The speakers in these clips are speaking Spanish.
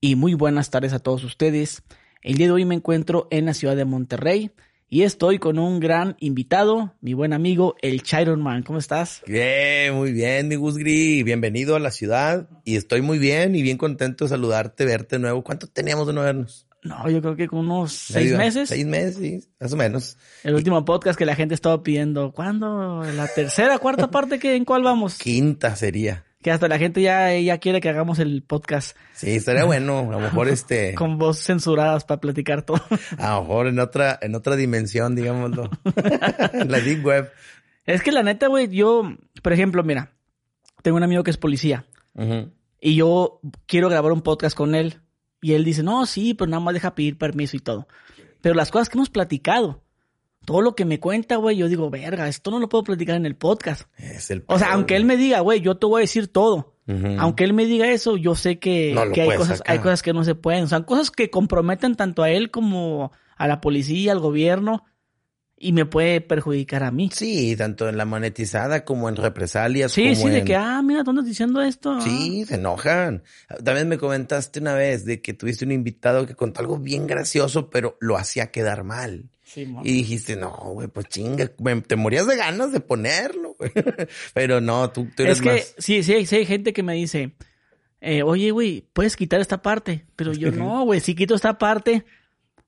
y muy buenas tardes a todos ustedes. El día de hoy me encuentro en la ciudad de Monterrey y estoy con un gran invitado, mi buen amigo, el Chiron Man. ¿Cómo estás? Bien, muy bien, mi Gusgri. Bienvenido a la ciudad y estoy muy bien y bien contento de saludarte, verte de nuevo. ¿Cuánto teníamos de no vernos? No, yo creo que con unos seis meses. Seis meses, sí, más o menos. El último podcast que la gente estaba pidiendo. ¿Cuándo? ¿La tercera, cuarta parte? que ¿En cuál vamos? Quinta sería. Que hasta la gente ya, ya quiere que hagamos el podcast. Sí, estaría bueno. A lo mejor este. Con voz censuradas para platicar todo. A lo mejor en otra, en otra dimensión, digámoslo. la Deep Web. Es que la neta, güey, yo, por ejemplo, mira, tengo un amigo que es policía. Y yo quiero grabar un podcast con él. Y él dice, no, sí, pero nada más deja pedir permiso y todo. Pero las cosas que hemos platicado, todo lo que me cuenta, güey, yo digo, verga, esto no lo puedo platicar en el podcast. Es el o sea, aunque él me diga, güey, yo te voy a decir todo. Aunque él me diga eso, yo sé que, que hay cosas, hay cosas que no se pueden. O sea, cosas que comprometen tanto a él como a la policía, al gobierno y me puede perjudicar a mí. Sí, tanto en la monetizada como en represalias. Sí, sí, de que, ah, mira, ¿dónde estás diciendo esto? Sí, se enojan. También me comentaste una vez de que tuviste un invitado que contó algo bien gracioso, pero lo hacía quedar mal. Sí, y dijiste, no, güey, pues chinga, te morías de ganas de ponerlo, güey. pero no, tú, tú eres Es que sí, sí, sí hay gente que me dice, eh, oye, güey, puedes quitar esta parte. Pero yo no, güey, si quito esta parte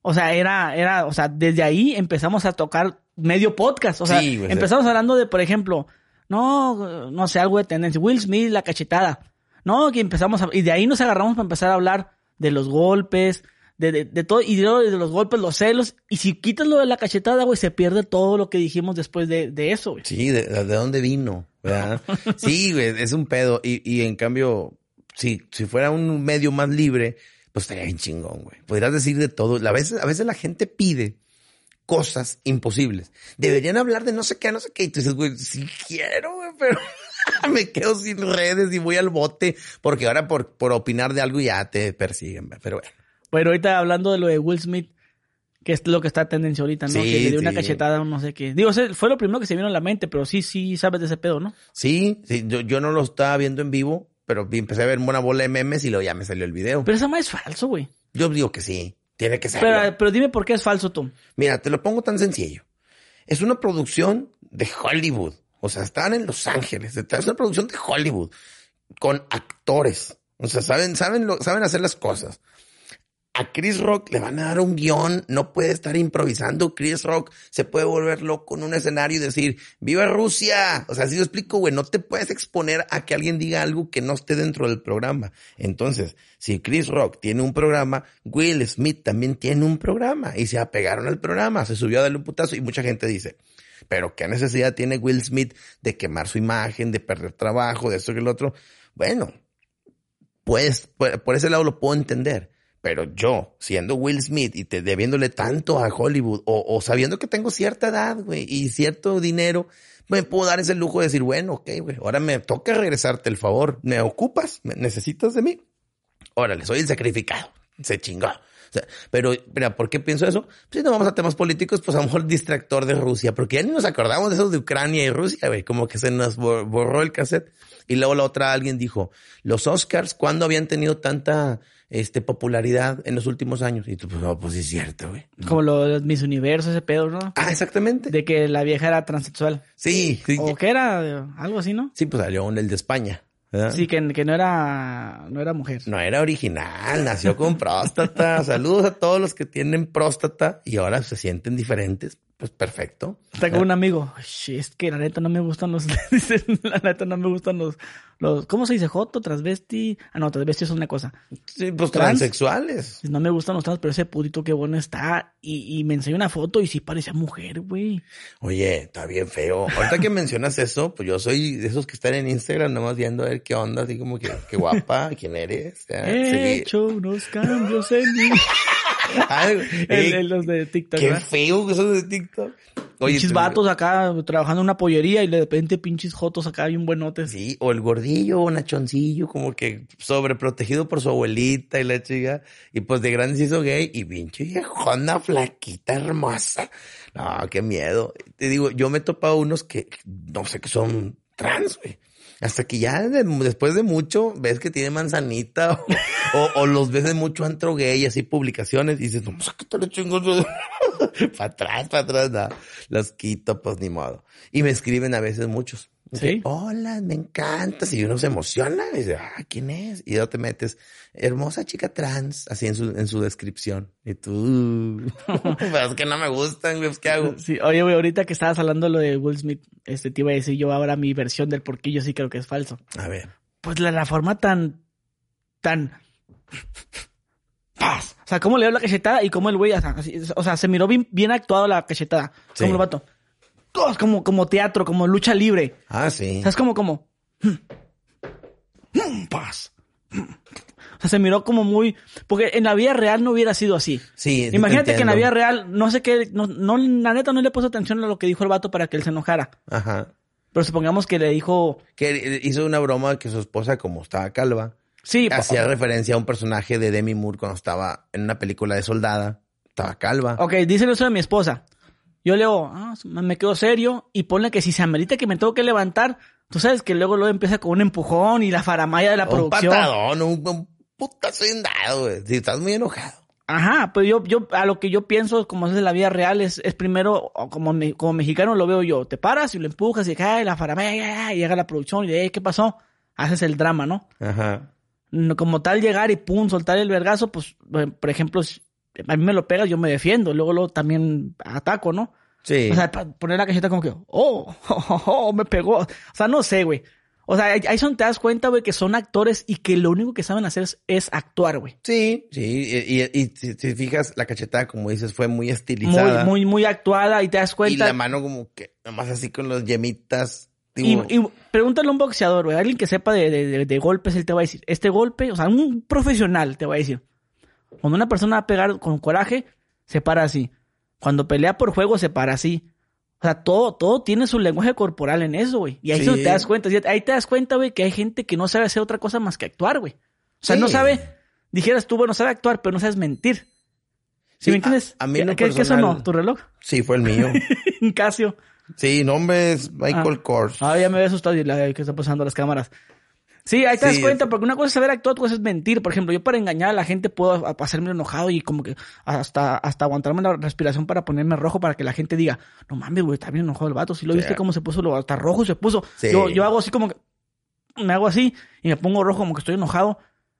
o sea, era, era, o sea, desde ahí empezamos a tocar medio podcast. O sea, empezamos hablando de, por ejemplo, no, no sé, algo de tendencia. Will Smith, la cachetada. No, que empezamos a, y de ahí nos agarramos para empezar a hablar de los golpes, de, de, de todo, y de, de, los golpes, los celos. Y si quitas lo de la cachetada, güey, se pierde todo lo que dijimos después de, de eso, güey. Sí, de, de dónde vino, ¿verdad? sí, güey, es un pedo. Y, y en cambio, si, si fuera un medio más libre, pues estaría bien chingón, güey. Podrías decir de todo. A veces, a veces la gente pide cosas imposibles. Deberían hablar de no sé qué, no sé qué. Y tú dices, güey, sí quiero, güey, pero me quedo sin redes y voy al bote porque ahora por, por opinar de algo ya te persiguen, pero bueno. Bueno, ahorita hablando de lo de Will Smith, que es lo que está tendencia ahorita, ¿no? que le dio una cachetada o no sé qué. Digo, fue lo primero que se vino a la mente, pero sí, sí sabes de ese pedo, ¿no? Sí, sí, yo, yo no lo estaba viendo en vivo, pero empecé a ver una bola de memes y luego ya me salió el video. Pero esa más es falso, güey. Yo digo que sí. Tiene que ser. Pero, pero dime por qué es falso, Tom. Mira, te lo pongo tan sencillo. Es una producción de Hollywood. O sea, están en Los Ángeles. Es una producción de Hollywood. Con actores. O sea, saben, saben, lo, saben hacer las cosas a Chris Rock le van a dar un guion, no puede estar improvisando. Chris Rock se puede volver loco en un escenario y decir, ¡Viva Rusia! O sea, si yo explico, güey, no te puedes exponer a que alguien diga algo que no esté dentro del programa. Entonces, si Chris Rock tiene un programa, Will Smith también tiene un programa y se apegaron al programa, se subió a darle un putazo y mucha gente dice, pero ¿qué necesidad tiene Will Smith de quemar su imagen, de perder trabajo, de esto y el otro? Bueno, pues por ese lado lo puedo entender pero yo, siendo Will Smith y te debiéndole tanto a Hollywood, o, o sabiendo que tengo cierta edad, güey, y cierto dinero, me puedo dar ese lujo de decir, bueno, ok, güey, ahora me toca regresarte el favor. ¿Me ocupas? ¿Me necesitas de mí? Órale, soy el sacrificado. Se chingó. O sea, pero, mira, ¿por qué pienso eso? Pues si no vamos a temas políticos, pues a lo mejor distractor de Rusia, porque ya ni nos acordamos de eso de Ucrania y Rusia, güey, como que se nos borró el cassette. Y luego la otra alguien dijo, los Oscars, ¿cuándo habían tenido tanta este, popularidad en los últimos años. Y tú, pues, no, pues sí es cierto, güey. Como lo de Mis Universo, ese pedo, ¿no? Ah, exactamente. De que la vieja era transexual. Sí. O que era algo así, ¿no? Sí, pues salió en el de España. Sí, que, que, no era no era mujer. No era original, nació con próstata. Saludos a todos los que tienen próstata y ahora se sienten diferentes pues perfecto. Está con un amigo. es que la neta no me gustan los. la neta no me gustan los, los. ¿Cómo se dice? Joto, transvesti. Ah, no, transvesti es una cosa. Sí, pues transexuales. No me gustan los trans, pero ese pudito qué bueno está. Y, y me enseñó una foto y sí parecía mujer, güey. Uy, está bien feo. Ahorita que mencionas eso, pues yo soy de esos que están en Instagram nomás viendo a ver qué onda, así como que, qué guapa, quién eres. He hecho unos cambios en mí. el, los de TikTok. Qué feo que son de TikTok. Oye, pinches vatos acá trabajando en una pollería y de repente pinches jotos acá un buenotes. Sí, o el gordillo o nachoncillo, como que sobreprotegido por su abuelita y la chica. Y pues de grande se hizo gay y pinche viejona flaquita hermosa. No, qué miedo. Te digo, yo me he topado unos que no sé que son trans, güey. Hasta que ya de- después de mucho ves que tiene manzanita o, los ves de mucho antro gay, así publicaciones, y dices, no, pues qué tal chingos. para atrás, para atrás, no. Los quito, pues ni modo. Y me escriben a veces muchos. Sí. Hola, me encantas. Y uno se emociona y dice, ah, ¿quién es? Y luego te metes, hermosa chica trans, así en su, en su descripción. Y tú, pero es que no me gustan, güey, pues, ¿qué hago? Sí, oye, güey, ahorita que estabas hablando lo de Will Smith, este, te iba a decir yo ahora mi versión del por qué yo sí creo que es falso. A ver. Pues la, la forma tan, tan... ¡Paz! O sea, cómo le dio la cachetada y cómo el güey, o sea, así- o sea, se miró bien, bien actuado la cachetada. Sí. Como el vato. Todo es como, como teatro, como lucha libre. Ah, sí. O sea, es como, como... mm, mm, Paz. mm. O sea, se miró como muy... Porque en la vida real no hubiera sido así. Sí, sí te Imagínate que en la vida real, no sé qué, no, no, la neta no le puso atención a lo que dijo el vato para que él se enojara. Ajá. Pero supongamos que le dijo, Que hizo una broma que su esposa, como estaba calva, sí, hacía referencia a un personaje de Demi Moore cuando estaba en una película de soldada. Estaba calva. ok, díselo eso de mi esposa. Yo le digo, ah, me quedo serio y ponle que si se amerita que me tengo que levantar, tú sabes que luego luego empieza con un empujón y la faramaya de la un producción. patadón, un, un putazo güey. Si estás muy enojado. Ajá, pues yo, yo, a lo que yo pienso, como es en la vida real, es, es primero, como, me- como mexicano lo veo yo, te paras y lo empujas y cae la faramaya, y llega la producción y de, "Eh, ¿qué pasó? Haces el drama, ¿no? Ajá. Como tal llegar y pum, soltar el vergazo, pues, eh, por ejemplo, a mí me lo pegas, yo me defiendo, luego, luego también ataco, ¿no? Sí. O sea, poner la cajeta como que, oh, oh, oh, me pegó. O sea, no sé, güey. O sea, ahí son, te das cuenta, güey, que son actores y que lo único que saben hacer es, es actuar, güey. sí, sí. Y, y- y si, si fijas, la cachetada, como dices, fue muy Muy, estilizada. muy, muy actuada y te das y cuenta. la mano como que, nomás así con los yemitas. Y, y pregúntale a un boxeador, güey, alguien que sepa de, de- de- de golpes, él te va a decir, este golpe, o sea, un profesional te va a decir, cuando una persona va a pegar con coraje, se para así. Cuando pelea por juego, se para así. O sea, todo, todo tiene su lenguaje corporal en eso, güey. Y ahí Sí. te das cuenta, ahí te das cuenta, güey, que hay gente que no sabe hacer otra cosa más que actuar, güey. O sea, Sí. no sabe, dijeras tú, bueno, sabe actuar, pero no sabes mentir. ¿Sí, Sí, me entiendes? a- a mí en lo ¿Qué, qué personal- sonó? ¿Tu reloj? sí, fue el mío. Casio. sí, nombre es Michael Kors. Ah, ya me había asustado y la que está pasando las cámaras. Sí, ahí te das cuenta, porque una cosa es saber actuar, otra cosa es mentir. Por ejemplo, yo para engañar a la gente puedo hacerme enojado y como que hasta, hasta aguantarme la respiración para ponerme rojo para que la gente diga, no mames, güey, está bien enojado el vato. Si lo Sí. viste cómo se puso, lo, hasta rojo se puso. Sí. Yo, yo hago así como que, me hago así y me pongo rojo como que estoy enojado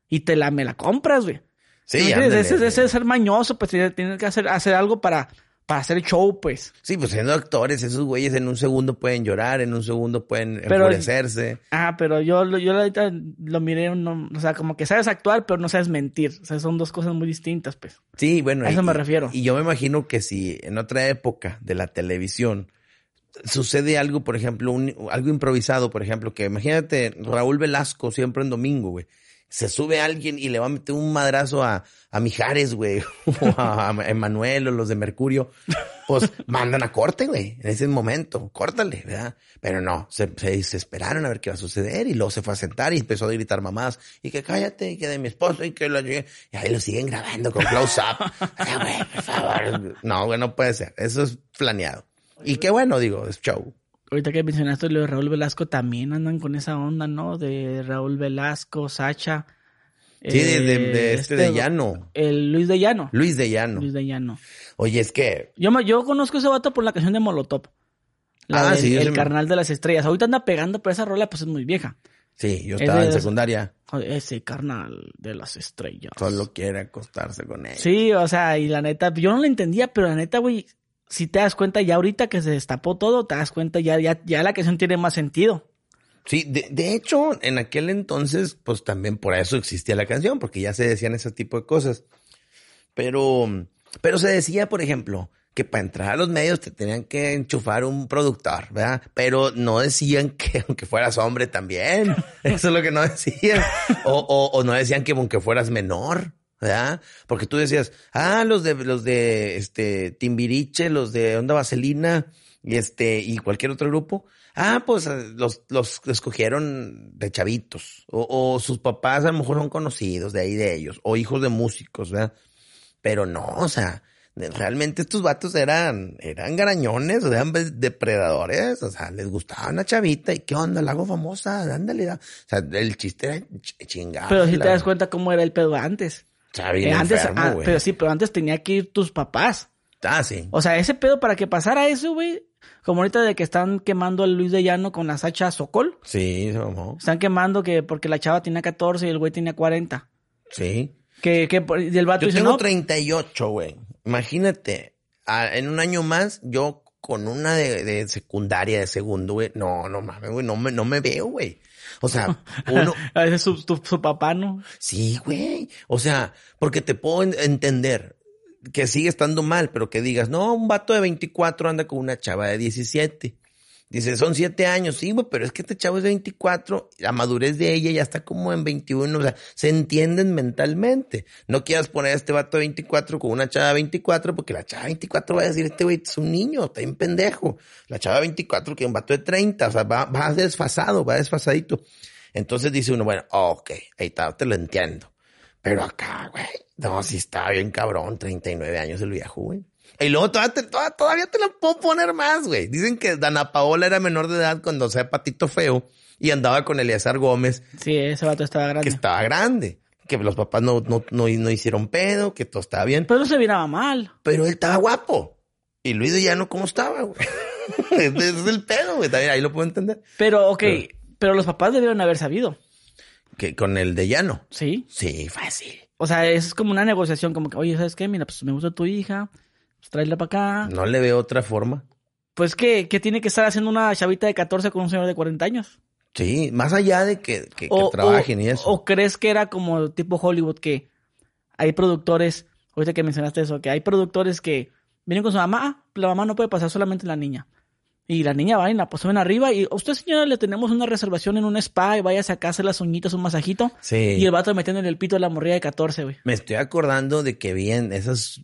y te la, me la compras, güey. Sí, ándale. ese, ese es ser mañoso, pues tienes que hacer, hacer algo para, para hacer show, pues. Sí, pues siendo actores, esos güeyes en un segundo pueden llorar, en un segundo pueden Pero- enfurecerse. Ah, pero yo, yo ahorita lo miré, no- o sea, como que sabes actuar, pero no sabes mentir. O sea, son dos cosas muy distintas, pues. Sí, bueno. A eso y- me refiero. Y yo me imagino que si en otra época de la televisión sucede algo, por ejemplo, un- algo improvisado, por ejemplo, que imagínate Raúl Velasco siempre en domingo, güey. Se sube alguien y le va a meter un madrazo a, a Mijares, güey, o a, Emanuel o los de Mercurio. Pues mandan a corte, güey, en ese momento. Córtale, ¿verdad? Pero no, se, se, se esperaron a ver qué va a suceder y luego se fue a sentar y empezó a gritar mamás. Y que cállate, y que de mi esposo y que lo llegué. Y ahí lo siguen grabando con close-up. Ay, güey, por favor. No, güey, no puede ser. Eso es planeado. Y qué bueno, digo, es show. Ahorita que mencionaste lo de Raúl Velasco, también andan con esa onda, ¿no? De Raúl Velasco, Sacha. Sí, de, de- eh, de este de Llano. El Luis de Llano. Luis de Llano. Luis de Llano. Oye, es que Yo, yo conozco ese vato por la canción de Molotov. La Ah, sí, El me- carnal de las estrellas. Ahorita anda pegando, pero esa rola pues es muy vieja. sí, yo Es estaba de en secundaria. Ese carnal de las estrellas. Solo quiere acostarse con él. Sí, o sea, y la neta, yo no lo entendía, pero la neta, güey, si te das cuenta ya ahorita que se destapó todo, te das cuenta ya, ya, ya la canción tiene más sentido. Sí, de, de hecho, en aquel entonces, pues también por eso existía la canción, porque ya se decían ese tipo de cosas. Pero, pero se decía, por ejemplo, que para entrar a los medios te tenían que enchufar un productor, ¿verdad? Pero no decían que aunque fueras hombre también. Eso es lo que no decían. O, o, o no decían que aunque fueras menor. ¿Verdad? Porque tú decías, ah, los de, los de, este, Timbiriche, los de Onda Vaselina, y este, y cualquier otro grupo, ah, pues eh, los, los escogieron de chavitos, o, o sus papás a lo mejor son conocidos de ahí de ellos, o hijos de músicos, ¿verdad? Pero no, o sea, realmente estos vatos eran, eran garañones, eran depredadores, o sea, les gustaba una chavita y qué onda, la hago famosa, ándale. O sea, el chiste era chingado. Pero si te das cuenta cómo era el pedo antes. Eh, antes, ah, pero sí, pero antes tenía que ir tus papás. Ah, sí. O sea, ese pedo para que pasara eso, güey. Como ahorita de que están quemando al Luis de Llano con las hachas Sokol. Sí, se mamó. Están quemando que porque la chava tenía 14 y el güey tenía 40. Sí. Que, que y el vato yo dice, tengo no. 38, güey. Imagínate, en un año más, yo con una de, de secundaria, de segundo, güey. No, no mames, güey. No me, no me veo, güey. O sea, uno. A veces su, su, papá, ¿no? Sí, güey. O sea, porque te puedo entender que sigue estando mal, pero que digas, no, un vato de 24 anda con una chava de 17. Dice, son siete años, sí, güey, pero es que este chavo es de 24, la madurez de ella ya está como en 21, o sea, se entienden mentalmente. No quieras poner a este vato de 24 con una chava de 24, porque la chava de 24 va a decir, este güey es un niño, está bien pendejo. La chava de 24 que es un vato de 30, o sea, va, va desfasado, va desfasadito. Entonces dice uno, bueno, ok, ahí está, te lo entiendo. Pero acá, güey, no, si está bien cabrón, 39 años el viejo, güey. Y luego todavía te, todavía, te lo puedo poner más, güey. Dicen que Dana Paola era menor de edad cuando sea patito feo y andaba con Eleazar Gómez. Sí, ese vato estaba grande. Que estaba grande. Que los papás no, no, no, hicieron pedo, que todo estaba bien. Pero no se miraba mal. Pero él estaba guapo. Y Luis de Llano, ¿cómo estaba, güey? Ese es el pedo, güey. También ahí lo puedo entender. Pero, ok, pero, los papás debieron haber sabido. Que con el de Llano. Sí. Sí, fácil. O sea, es como una negociación, como que, oye, ¿sabes qué? Mira, pues me gusta tu hija pues tráela para acá. No le veo otra forma. Pues que, que tiene que estar haciendo una chavita de 14 con un señor de 40 años. Sí, más allá de que, que, trabajen y eso. ¿O crees que era como tipo Hollywood que hay productores, ahorita que mencionaste eso, que hay productores que vienen con su mamá, la mamá no puede pasar solamente la niña. Y la niña va y la ponen arriba y usted señora le tenemos una reservación en un spa y vaya a sacarse las uñitas, un masajito. Sí. Y el vato metiendo en el pito de la morrilla de 14, güey. Me estoy acordando de que bien esas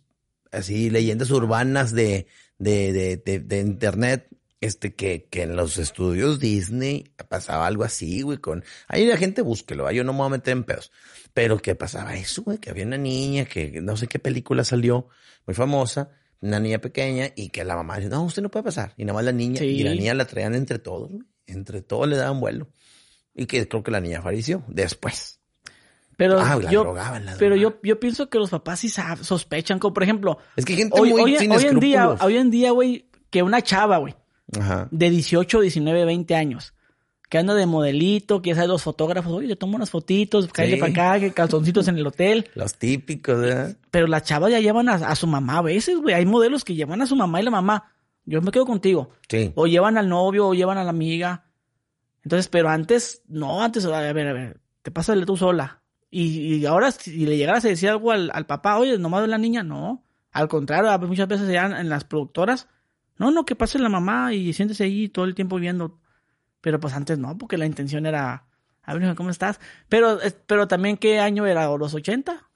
así leyendas urbanas de, de, de, de, internet, este, que, que en los estudios Disney pasaba algo así, güey, con, ahí la gente búsquelo, yo no me voy a meter en pedos, pero que pasaba eso, güey, que había una niña que no sé qué película salió, muy famosa, una niña pequeña, y que la mamá dice, no, usted no puede pasar, y nada más la niña, y la niña la traían entre todos, entre todos le daban vuelo, y que creo que la niña falleció después. Pero ah, yo, pero yo, yo pienso que los papás sí sospechan, como por ejemplo, es que gente hoy, muy hoy, hoy en día, hoy en día, güey, que una chava, güey, de 18, 19, 20 años, que anda de modelito, que ya sabe los fotógrafos, oye, le tomo unas fotitos, cállate para acá, que calzoncitos en el hotel. Los típicos, ¿verdad? Pero las chavas ya llevan a, su mamá a veces, güey. Hay modelos que llevan a su mamá y la mamá, yo me quedo contigo. Sí. O llevan al novio o llevan a la amiga. Entonces, pero antes, no, antes, a ver, a ver, te pasa tú sola. Y, ahora, si le llegaras a decir algo al, papá, oye, nomás de la niña, no. Al contrario, muchas veces ya en las productoras, no, no, que pase la mamá y siéntese ahí todo el tiempo viendo. Pero pues antes no, porque la intención era, a ver, ¿cómo estás? Pero, pero también, ¿qué año era? ¿O los 80?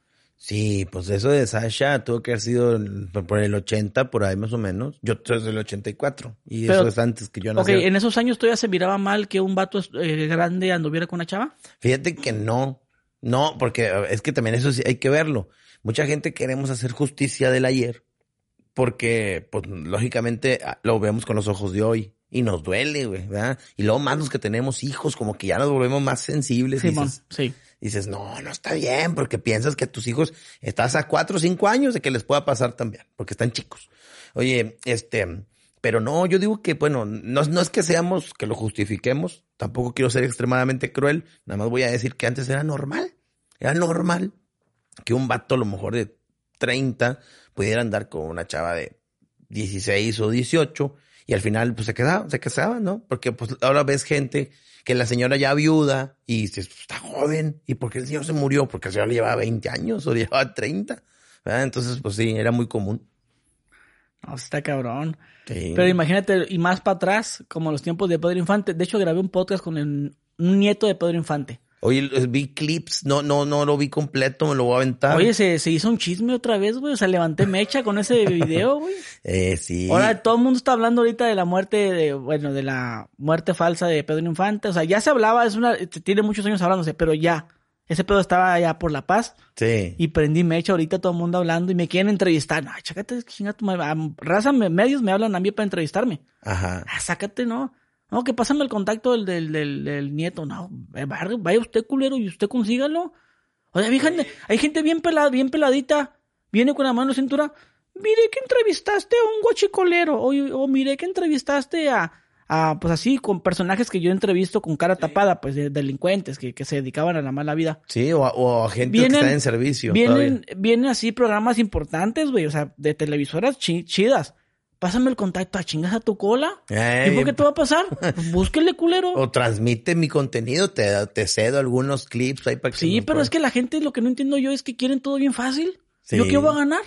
Sí, pues eso de Sasha tuvo que haber sido por el 80, por ahí más o menos. Yo soy del 84 y eso es antes que yo nací. Ok, ¿en esos años todavía se miraba mal que un vato eh, grande anduviera con una chava? Fíjate que no. No, porque es que también eso sí hay que verlo. Mucha gente queremos hacer justicia del ayer porque, pues, lógicamente ah, lo vemos con los ojos de hoy y nos duele, güey, ¿verdad? Y luego más los que tenemos hijos, como que ya nos volvemos más sensibles. Sí, dices, sí. Dices, no, no está bien, porque piensas que a tus hijos estás a cuatro o cinco años de que les pueda pasar también, porque están chicos. Oye, este, pero no, yo digo que, bueno, no, no es que seamos, que lo justifiquemos, tampoco quiero ser extremadamente cruel, nada más voy a decir que antes era normal, era normal que un vato a lo mejor de 30 pudiera andar con una chava de 16 o 18 y al final pues se quedaba, se casaba, ¿no? Porque pues ahora ves gente que la señora ya viuda y dices, pues, está joven, ¿y por qué el señor se murió? Porque el señor le llevaba 20 años o le llevaba 30, Entonces pues sí, era muy común. No, está cabrón. Pero imagínate, y más para atrás, como los tiempos de Pedro Infante. De hecho, grabé un podcast con el, un nieto de Pedro Infante. Oye, vi clips, no, no, no lo vi completo, me lo voy a aventar. Oye, se, se hizo un chisme otra vez, güey. O sea, levanté mecha con ese video, güey. eh, sí. Ahora todo el mundo está hablando ahorita de la muerte de, bueno, de la muerte falsa de Pedro Infante. O sea, ya se hablaba, es una, tiene muchos años hablándose, pero ya. Ese pedo estaba allá por La Paz. Sí. Y prendí mecha ahorita todo el mundo hablando y me quieren entrevistar. Ay, chácate, chinga tu madre. Raza, me- medios me hablan a mí para entrevistarme. Ajá. Ah, sácate, no. No, que pásame el contacto del, del, del, del nieto. No, eh, vaya usted culero y usted consígalo. Oye, hay gente, hay gente bien pelada, bien peladita. Viene con la mano en la cintura. Mire que entrevistaste a un guachicolero. O, o mire que entrevistaste a, a, pues así, con personajes que yo entrevisto con cara tapada, pues de delincuentes que, que se dedicaban a la mala vida. Sí, o, a- o a gente Vienen- que está en servicio. Vienen, vienen así programas importantes, güey, o sea, de televisoras chi- chidas. Pásame el contacto a chingas a tu cola. Ey, ¿Y por qué te va a pasar? Pues búsquele, culero. O transmite mi contenido, te, te cedo algunos clips ahí para que Sí, pero es que la gente lo que no entiendo yo es que quieren todo bien fácil. Sí. ¿Yo qué voy a ganar?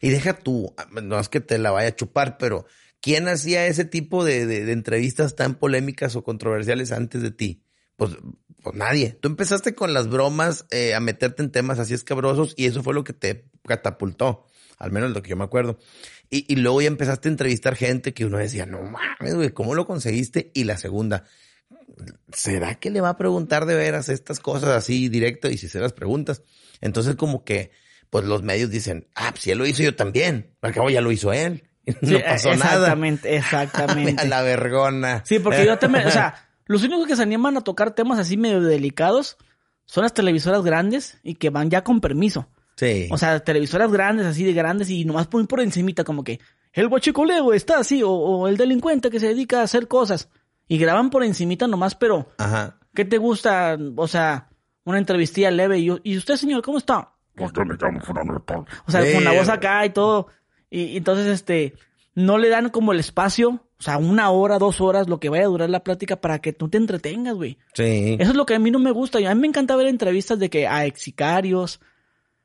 Y deja tú, no es que te la vaya a chupar, pero ¿quién hacía ese tipo de, de- de entrevistas tan polémicas o controversiales antes de ti? Pues, pues nadie. Tú empezaste con las bromas eh, a meterte en temas así escabrosos y eso fue lo que te catapultó, al menos lo que yo me acuerdo. Y, y luego ya empezaste a entrevistar gente que uno decía, no mames, güey, ¿cómo lo conseguiste? Y la segunda, ¿será que le va a preguntar de veras estas cosas así directo? Y si se las preguntas, entonces como que, pues los medios dicen, ah, pues si él lo hizo yo también, al cabo ya lo hizo él, no pasó nada. Exactamente, exactamente. A la vergona. Sí, porque yo también, o sea, los únicos que se animan a tocar temas así medio delicados son las televisoras grandes y que van ya con permiso. Sí. O sea, televisoras grandes, así de grandes, y nomás ponen por encimita como que el guachicoleo está así, o, o el delincuente que se dedica a hacer cosas. Y graban por encimita nomás, pero Ajá. ¿qué te gusta? O sea, una entrevistilla leve. Y, yo, ¿y usted, señor, cómo está? Pues yo me llamo tal. O sea, con la voz acá y todo. Y, y entonces, este, no le dan como el espacio, o sea, una hora, dos horas, lo que vaya a durar la plática para que tú te entretengas, güey. Sí. Eso es lo que a mí no me gusta. Y A mí me encanta ver entrevistas de que a ex sicarios,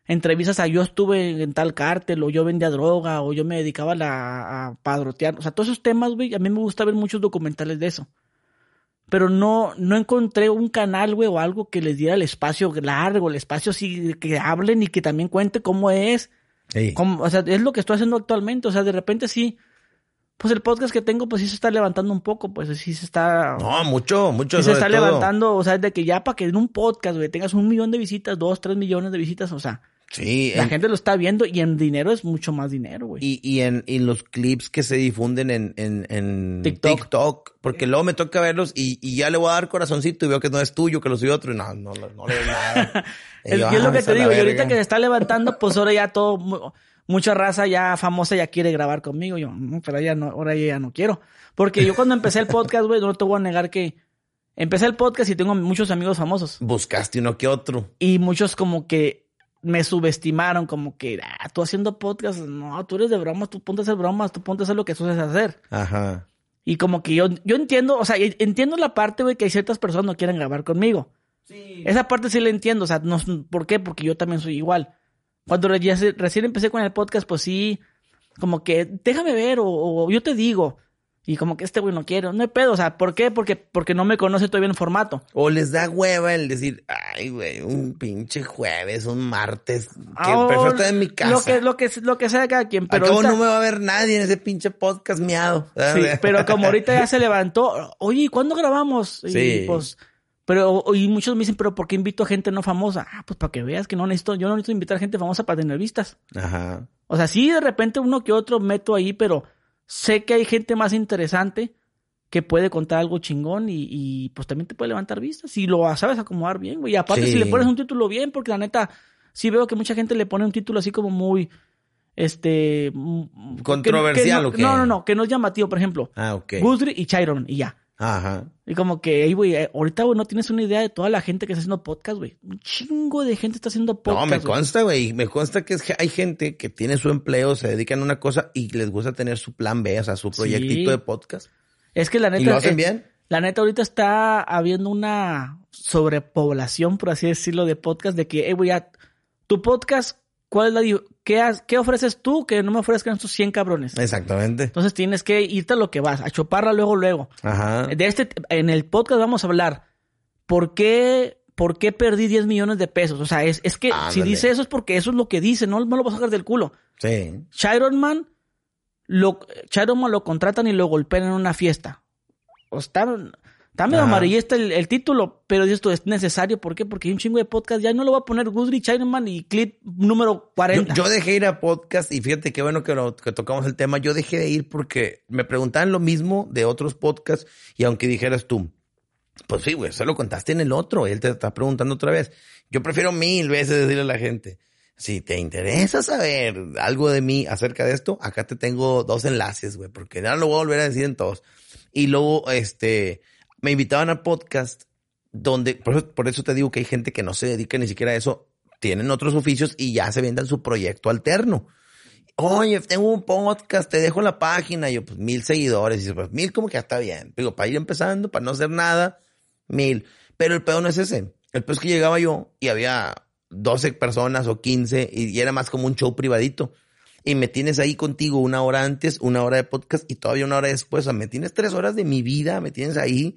entrevistas a yo estuve en tal cártel, o yo vendía droga, o yo me dedicaba a, la- a padrotear. O sea, todos esos temas, güey, a mí me gusta ver muchos documentales de eso. Pero no, no encontré un canal, güey, o algo que les diera el espacio largo, el espacio así, que hablen y que también cuente cómo es. Sí. cómo- o sea, es lo que estoy haciendo actualmente. O sea, de repente sí, pues el podcast que tengo, pues sí se está levantando un poco, pues sí se está... No, mucho, mucho. Sí se está todo. levantando, o sea, de que ya para que en un podcast, güey, tengas un millón de visitas, dos, tres millones de visitas, o sea, Sí. la en- gente lo está viendo y en dinero es mucho más dinero, güey. Y, y en y los clips que se difunden en, en, en TikTok. TikTok. porque luego me toca verlos y, y ya le voy a dar corazoncito y veo que no es tuyo, que lo subió otro y no, no, no, no le doy nada. Y Es, yo, y es lo ah, que te digo, y ahorita que se está levantando, pues ahora ya todo, mu- mucha raza ya famosa ya quiere grabar conmigo. Yo, "Mm, pero ya no, ahora ya no quiero. Porque yo cuando empecé el podcast, güey, no te voy a negar que empecé el podcast y tengo muchos amigos famosos. Buscaste uno que otro. Y muchos como que me subestimaron, como que, ah, tú haciendo podcast, no, tú eres de bromas, tú ponte a hacer bromas, tú ponte a hacer lo que tú sabes hacer. Ajá. Y como que yo, yo entiendo, o sea, entiendo la parte, güey, que hay ciertas personas no quieren grabar conmigo. Esa parte sí la entiendo, o sea, no, ¿por qué? Porque yo también soy igual. Cuando recién empecé con el podcast, pues sí, como que déjame ver o, o yo te digo. Y como que este güey no quiere, no hay pedo, o sea, ¿por qué? Porque, porque no me conoce todavía en formato. O les da hueva el decir, ay, güey, un pinche jueves, un martes, que Ah, prefiero estar en mi casa. Lo que, lo que, lo que sea cada quien, pero ahorita- no me va a ver nadie en ese pinche podcast miado. Sí, pero como ahorita ya se levantó, oye, ¿y ¿cuándo grabamos? Y Sí. pues, pero, y muchos me dicen, pero ¿por qué invito a gente no famosa? Ah, pues para que veas que no necesito, yo no necesito invitar gente famosa para tener vistas. Ajá. O sea, sí, de repente uno que otro meto ahí, pero sé que hay gente más interesante que puede contar algo chingón y, y, pues también te puede levantar vistas y lo sabes acomodar bien, güey. Y aparte, Sí. si le pones un título bien, porque la neta, sí veo que mucha gente le pone un título así como muy, este... que- ¿Controversial que no, o qué? No, no, no, que no es llamativo, por ejemplo. Ah, ok. Guthrie y Chiron y ya. Ajá. Y como que, ey, güey, eh, ahorita, güey, no tienes una idea de toda la gente que está haciendo podcast, güey. Un chingo de gente está haciendo podcast. No, me consta, güey. Me consta que es que hay gente que tiene su empleo, se dedican a una cosa y les gusta tener su plan B, o sea, su proyectito Sí. de podcast. Es que la neta. ¿Y lo hacen bien? La neta, ahorita está habiendo una sobrepoblación, por así decirlo, de podcast, de que, eh, güey, ya, tu podcast, ¿cuál es la. ¿Qué, has- ¿Qué ofreces tú que no me ofrezcan estos 100 cabrones? Exactamente. Entonces tienes que irte a lo que vas, a chuparla luego, luego. Ajá. De este, en el podcast vamos a hablar por qué, por qué perdí 10 millones de pesos. O sea, es, es que si dice eso es porque eso es lo que dice, no, no lo vas a sacar del culo. Sí. Chiron Man, lo, Chiron Man lo contratan y lo golpean en una fiesta. O está, Está medio amarillista el, el título, pero esto es necesario. ¿Por qué? Porque hay un chingo de podcast. Ya no lo voy a poner Goodrich Chinaman y clip número Yo, 40. yo dejé ir a podcast y fíjate qué bueno que, lo- que tocamos el tema. Yo dejé de ir porque me preguntaban lo mismo de otros podcasts y aunque dijeras tú, pues sí, güey, se lo contaste en el otro, él te está preguntando otra vez. Yo prefiero mil veces decirle a la gente, si te interesa saber algo de mí acerca de esto, acá te tengo dos enlaces, güey, porque ya no lo voy a volver a decir en todos. Y luego, este, me invitaban a podcast donde, por eso, por eso te digo que hay gente que no se dedica ni siquiera a eso, tienen otros oficios y ya se vendan su proyecto alterno. Oye, tengo un podcast, te dejo la página. Y yo, pues mil seguidores. Y pues mil como que ya está bien. Digo, para ir empezando, para no hacer nada, mil. Pero el pedo no es ese. El pedo es que llegaba yo y había 12 personas o 15 y, y era más como un show privadito. Y me tienes ahí contigo una hora antes, una hora de podcast y todavía una hora después. O sea, me tienes tres horas de mi vida, me tienes ahí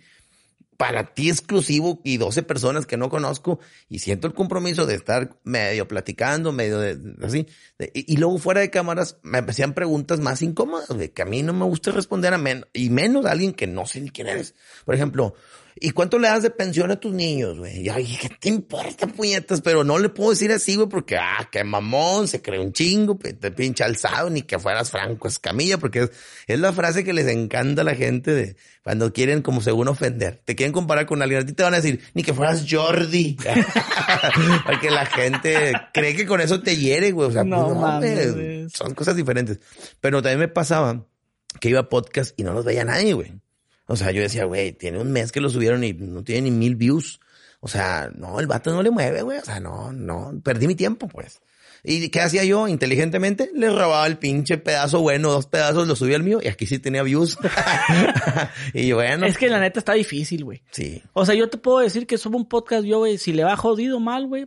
para ti exclusivo y 12 personas que no conozco y siento el compromiso de estar medio platicando, medio de, así. De- y, y luego fuera de cámaras me hacían preguntas más incómodas, güey, que a mí no me gusta responder a menos, y menos a alguien que no sé ni quién eres. Por ejemplo, ¿y cuánto le das de pensión a tus niños, güey? Y ay, ¿qué te importa, puñetas? Pero no le puedo decir así, güey, porque, ah, qué mamón, se cree un chingo, te pinche alzado, ni que fueras Franco Escamilla, porque es, es la frase que les encanta a la gente de cuando quieren como según ofender. Te quieren comparar con alguien, a ti te van a decir, ni que fueras Jordi. porque la gente cree que con eso te hiere, güey. O sea, No pues, no, mames, son cosas diferentes. Pero también me pasaba que iba a podcast y no los veía nadie, güey. O sea, yo decía, güey, tiene un mes que lo subieron y no tiene ni mil views. O sea, no, el vato no le mueve, güey. O sea, no, no, perdí mi tiempo, pues. ¿Y qué hacía yo? Inteligentemente le robaba el pinche pedazo bueno, dos pedazos, lo subía al mío y aquí sí tenía views. y bueno, Es que la neta está difícil, güey. sí. O sea, yo te puedo decir que subo un podcast yo, güey, si le va jodido mal, güey,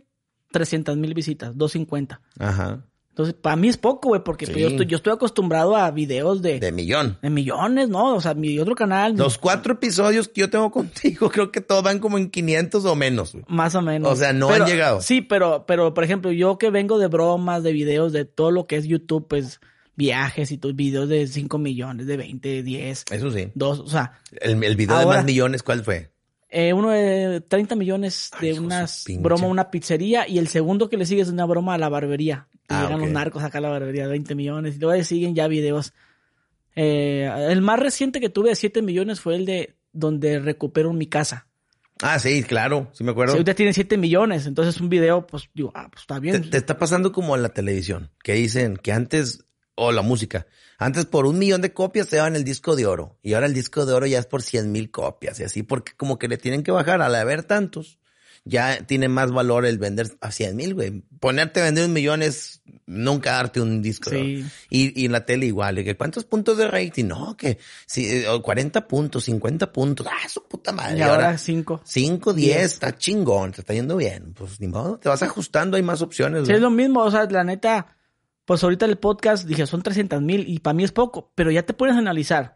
300 mil visitas, 250. Ajá. Entonces, para mí es poco, güey, porque pues, yo, estoy, yo estoy acostumbrado a videos de, De millón. de millones, ¿no? O sea, mi otro canal, Los cuatro episodios que yo tengo contigo, creo que todos van como en 500 o menos, güey. más o menos. O sea, no Pero- han llegado. Sí, pero, pero, por ejemplo, yo que vengo de bromas, de videos, de todo lo que es YouTube, pues, viajes y tus videos de 5 millones, de 20, de 10, Eso sí. 2, o sea, El, el video de más millones, ¿cuál fue? eh, uno de 30 millones de Ay, unas broma a una pizzería y el segundo que le sigue es una broma a la barbería. Y Ah, llegan los narcos acá a la barbería, 20 millones. Y luego siguen ya videos. Eh, el más reciente que tuve de 7 millones fue el de donde recupero mi casa. Ah, sí, claro, sí me acuerdo. Si ahorita tiene 7 millones, entonces un video, pues digo, ah, pues está bien. te está pasando como en la televisión, que dicen que antes, o la música, antes por un millón de copias te daban el disco de oro, y ahora el disco de oro ya es por cien mil copias, y así, porque como que le tienen que bajar al haber tantos, ya tiene más valor el vender a cien mil, güey. Ponerte a vender un millón es nunca darte un disco Sí. Y, y en la tele igual, de que ¿cuántos puntos de rating? No, que si, eh, 40 puntos, 50 puntos, ah, su puta madre. y ahora 5. 5, 10, está chingón, te está yendo bien. Pues ni modo, te vas ajustando, hay más opciones. Sí, es lo mismo, o sea, la neta, pues ahorita el podcast dije son 300 mil y para mí es poco, pero ya te puedes analizar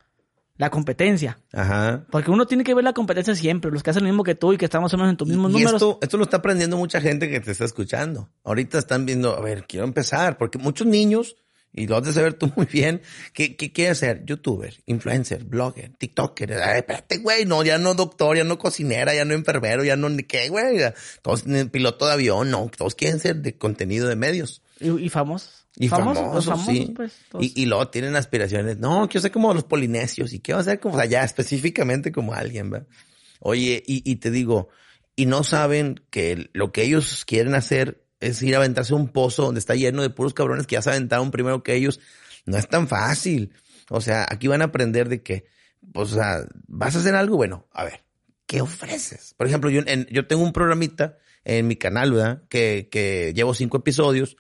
la competencia. Ajá. Porque uno tiene que ver la competencia siempre, los que hacen lo mismo que tú y que estamos menos en tus mismos y números. esto, esto lo está aprendiendo mucha gente que te está escuchando. Ahorita están viendo, a ver, quiero empezar, porque muchos niños, y lo has de saber tú muy bien, ¿qué, qué quiere ser? Youtuber, influencer, blogger, tiktoker. Ay, espérate, güey, no, ya no doctor, ya no cocinera, ya no enfermero, ya no ni qué, güey. Todos piloto de avión, no, todos quieren ser de contenido de medios. Y, y famosos. Y famosos, famosos, sí. pues, y, y luego tienen aspiraciones. No, quiero ser como los polinesios y quiero ser como allá, específicamente como alguien, ¿verdad? Oye, y, y te digo, y no saben que lo que ellos quieren hacer es ir a aventarse a un pozo donde está lleno de puros cabrones que ya se aventaron primero que ellos. No es tan fácil. O sea, aquí van a aprender de que, pues, o sea, vas a hacer algo, bueno, a ver, ¿qué ofreces? Por ejemplo, yo, en- yo tengo un programita en mi canal, ¿verdad? Que, que llevo cinco episodios.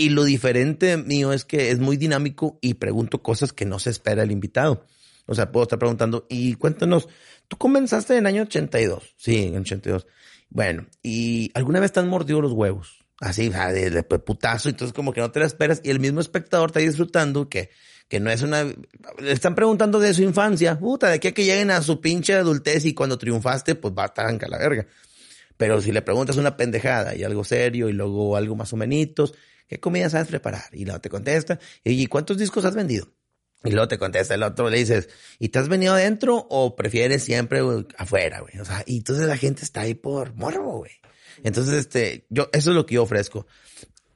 Y lo diferente mío es que es muy dinámico y pregunto cosas que no se espera el invitado. O sea, puedo estar preguntando, y cuéntanos, tú comenzaste en el año 82. Sí, en 82. Bueno, ¿y alguna vez te han mordido los huevos? Así, de, de putazo, entonces como que no te la esperas y el mismo espectador está disfrutando que, que no es una... Le están preguntando de su infancia, puta, de aquí a que lleguen a su pinche adultez y cuando triunfaste, pues va a estar la verga. Pero si le preguntas una pendejada y algo serio y luego algo más o menos, ¿qué comida sabes preparar? Y luego te contesta, ¿y cuántos discos has vendido? Y luego te contesta el otro, le dices, ¿y te has venido adentro o prefieres siempre güey, afuera, güey? O sea, y entonces la gente está ahí por morbo, güey. Entonces, este, yo, eso es lo que yo ofrezco.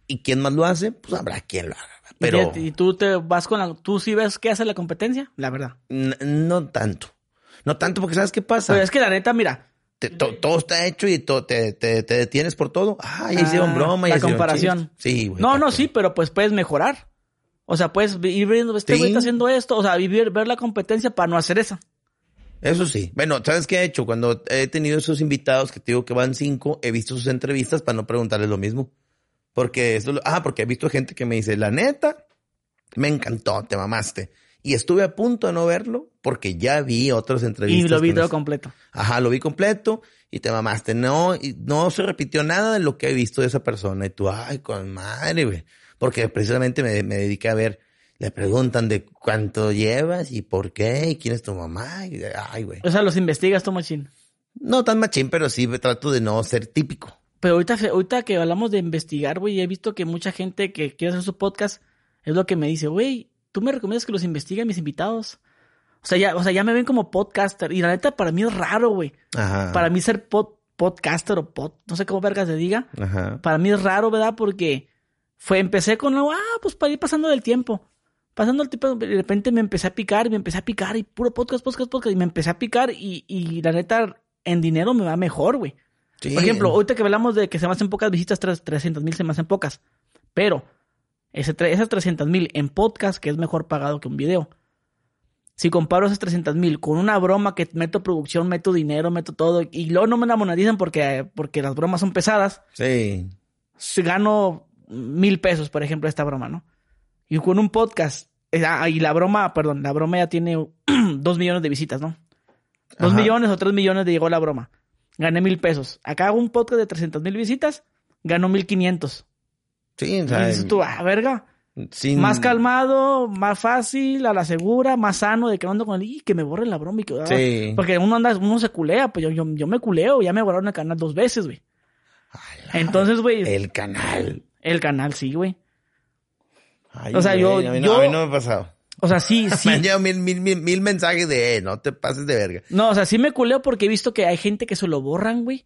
¿Y quién más lo hace? Pues habrá quien lo haga. Pero Y, tú te vas con la... ¿Tú sí ves qué hace la competencia? La verdad. no tanto. No tanto porque ¿sabes qué pasa? Pero es que la neta, mira... Te- to- todo está hecho y to- te, te, te detienes por todo. Ah, ya hicieron ah, broma. La comparación. Sí, güey. No, no, sí, pero pues puedes mejorar. O sea, puedes ir viendo, este Sí. güey está haciendo esto. O sea, vivir, ver la competencia para no hacer eso. Eso sí. Bueno, ¿sabes qué he hecho? Cuando he tenido esos invitados que te digo que van cinco, he visto sus entrevistas para no preguntarles lo mismo. Porque eso, ah, porque he visto gente que me dice, la neta, me encantó, te mamaste. Y estuve a punto de no verlo porque ya vi otras entrevistas. Y lo vi todo completo. Ajá, lo vi completo y te mamaste. No, y no se repitió nada de lo que he visto de esa persona. Y tú, ay, con madre, güey. Porque precisamente me, me dediqué a ver, le preguntan de cuánto llevas y por qué y quién es tu mamá. Y, ay, güey. O sea, los investigas tú, machín. No tan machín, pero sí trato de no ser típico. Pero ahorita, ahorita que hablamos de investigar, güey, he visto que mucha gente que quiere hacer su podcast es lo que me dice, güey, tú me recomiendas que los investigue mis invitados. O sea, ya, o sea, ya me ven como podcaster. Y la neta, para mí es raro, güey. Ajá. Para mí ser pod- podcaster o pod, no sé cómo vergas se diga. Ajá. Para mí es raro, ¿verdad? Porque fue, empecé con ah, pues para ir pasando del tiempo. Pasando el tiempo, de repente me empecé a picar, me empecé a picar y puro podcast, podcast, podcast. Y me empecé a picar y, y la neta, en dinero me va mejor, güey. Sí. Por ejemplo, ahorita que hablamos de que se me hacen pocas visitas, 300 mil se me hacen pocas. Pero ese, esas 300 mil en podcast, que es mejor pagado que un video. Si comparo esas 300 mil con una broma que meto producción, meto dinero, meto todo, y luego no me la monetizan porque, porque las bromas son pesadas, Sí. si gano mil pesos, por ejemplo, esta broma, ¿no? Y con un podcast, eh, ah, y la broma, perdón, la broma ya tiene dos millones de visitas, ¿no? Dos Ajá. millones o tres millones de llegó la broma. Gané mil pesos. Acá hago un podcast de 300 mil visitas, gano mil quinientos. Sí, o Y sea, dices tú, ah, verga. sin- Más calmado, más fácil, a la segura, más sano de que no ando con el, y que me borren la broma y que... ah". Sí. Porque uno anda, uno se culea, pues yo, yo, yo me culeo, ya me borraron el canal dos veces, güey. Entonces, güey, El canal. el canal sí, güey. Ay, O sea, yo- güey, a mí no- yo- a mí no me ha pasado. O sea, sí, sí. Me han llegado mil, mil, mil, mil mensajes de, eh, no te pases de verga. No, o sea, sí me culeo porque he visto que hay gente que se lo borran, güey.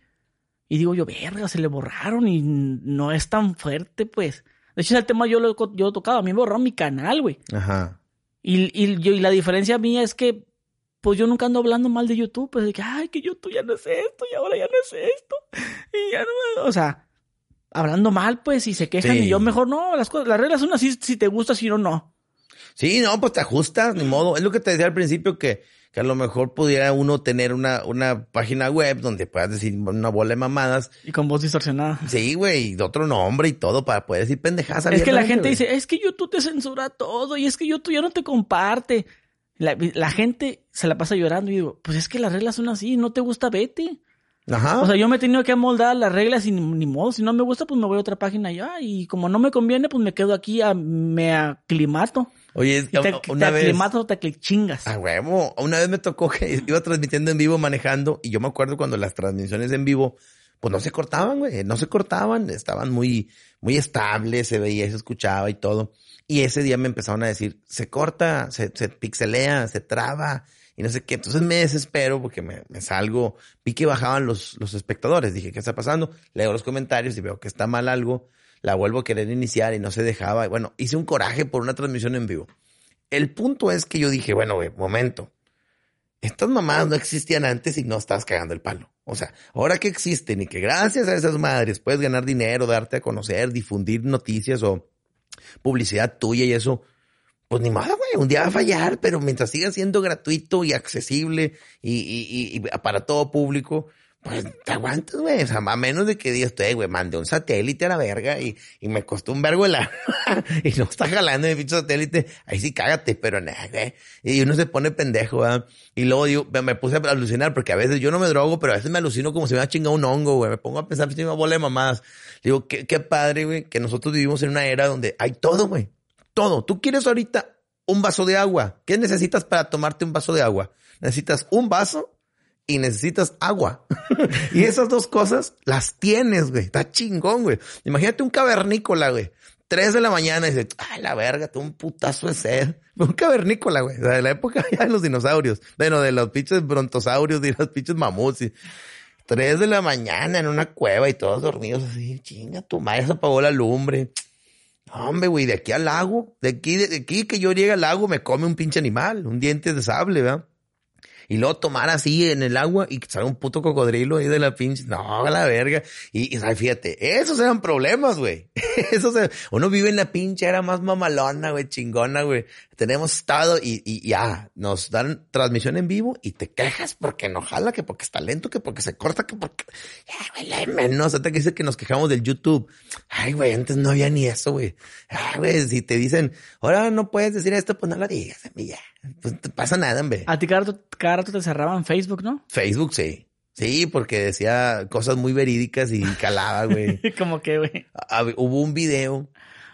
Y digo yo, verga, se le borraron y no es tan fuerte, pues. De hecho, ese tema yo lo, yo lo he tocado. A mí me borraron mi canal, güey. Aja. Y, y, yo, y la diferencia mía es que, pues yo nunca ando hablando mal de YouTube. Pues de que, ay, que YouTube ya no es esto y ahora ya no es esto. Y ya no, o sea, hablando mal, pues, y se quejan. Sí. Y yo mejor no, las cosas, las reglas son así, si te gusta, si no, no. Sí, no, pues te ajustas, ni modo. Es lo que te decía al principio que, que a lo mejor pudiera uno tener una, una página web donde puedas decir una bola de mamadas. Y con voz distorsionada. Sí, güey, y de otro nombre y todo para poder decir pendejadas. Es que la gente dice, es que YouTube te censura todo y es que YouTube ya no te comparte. La, la gente se la pasa llorando y digo, pues es que las reglas son así, no te gusta, vete. Ajá. O sea, yo me he tenido que amoldar las reglas y ni, ni modo, si no me gusta, pues me voy a otra página ya y como no me conviene, pues me quedo aquí, a, me aclimato. Oye, Y te, te una vez. aclimato hasta que chingas. A huevo. Una vez me tocó que iba transmitiendo en vivo manejando y yo me acuerdo cuando las transmisiones en vivo, pues no se cortaban, güey. No se cortaban. Estaban muy, muy estables, se veía, se escuchaba y todo. Y ese día me empezaron a decir, se corta, se, se pixelea, se traba y no sé qué. Entonces me desespero porque me, me salgo. Vi que bajaban los, los espectadores. Dije, ¿qué está pasando? Leo los comentarios y veo que está mal algo. La vuelvo a querer iniciar y no se dejaba. Bueno, hice un coraje por una transmisión en vivo. El punto es que yo dije, bueno, momento. Estas mamadas no existían antes y no estabas cagando el palo. O sea, ahora que existen y que gracias a esas madres puedes ganar dinero, darte a conocer, difundir noticias o publicidad tuya y eso, pues ni modo, güey, un día va a fallar, pero mientras siga siendo gratuito y accesible y para todo público, pues te aguantas, güey. O a menos de que digas, "Eh, güey, mandé un satélite a la verga y, y me costó un vergo de la... y no está jalando mi pinche satélite, ahí sí cágate, pero nada, güey. Y uno se pone pendejo, ¿verdad? Y luego digo, me- puse a alucinar porque a veces yo no me drogo, pero a veces me alucino como si me hubiera chingado un hongo, güey. Me pongo a pensar, si me bola de mamadas. Digo, qué, qué padre, güey, que nosotros vivimos en una era donde hay todo, güey. Todo. Tú quieres ahorita un vaso de agua. ¿Qué necesitas para tomarte un vaso de agua? Necesitas un vaso y necesitas agua. y esas dos cosas las tienes, güey. Está chingón, güey. Imagínate un cavernícola, güey. 3 de la mañana y dices, ay, la verga, tengo un putazo de sed. Un cavernícola, güey. De la época ya de los dinosaurios. Bueno, de los pinches brontosaurios y los pinches mamuts. Y 3 de la mañana en una cueva y todos dormidos así. Chinga, tu madre se apagó la lumbre. Hombre, güey, de aquí al lago, de aquí, de aquí que yo llegue al lago me come un pinche animal, un diente de sable, ¿verdad? Y luego tomar así en el agua y salga un puto cocodrilo ahí de la pinche. No, a la verga. Y, y fíjate, esos eran problemas, güey. Eso uno vive en la pinche era más mamalona, güey, chingona, güey. Tenemos estado y, y ya, nos dan transmisión en vivo y te quejas porque no jala, que porque está lento, que porque se corta, que porque, ya, güey, menos. Hasta que dice que nos quejamos del YouTube. Ay, güey, antes no había ni eso, güey. Ay, güey, si te dicen, ahora no puedes decir esto, pues no lo digas, ya. Pues no pasa nada, hombre. A ti cada rato, cada rato te cerraban Facebook, ¿no? Facebook, sí. Sí, porque decía cosas muy verídicas y calaba, güey. Como que, güey. Hubo un video.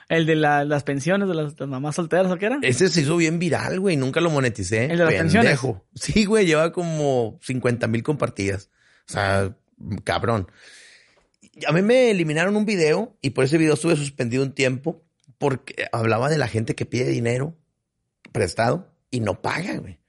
El de las pensiones de las, mamás solteras, ¿o qué era? Ese se hizo bien viral, güey. Nunca lo moneticé. El de las pensiones. Sí, güey. Lleva como 50 mil compartidas. O sea, cabrón. A mí me eliminaron un video y por ese video estuve suspendido un tiempo porque hablaba de la gente que pide dinero prestado y no paga, güey.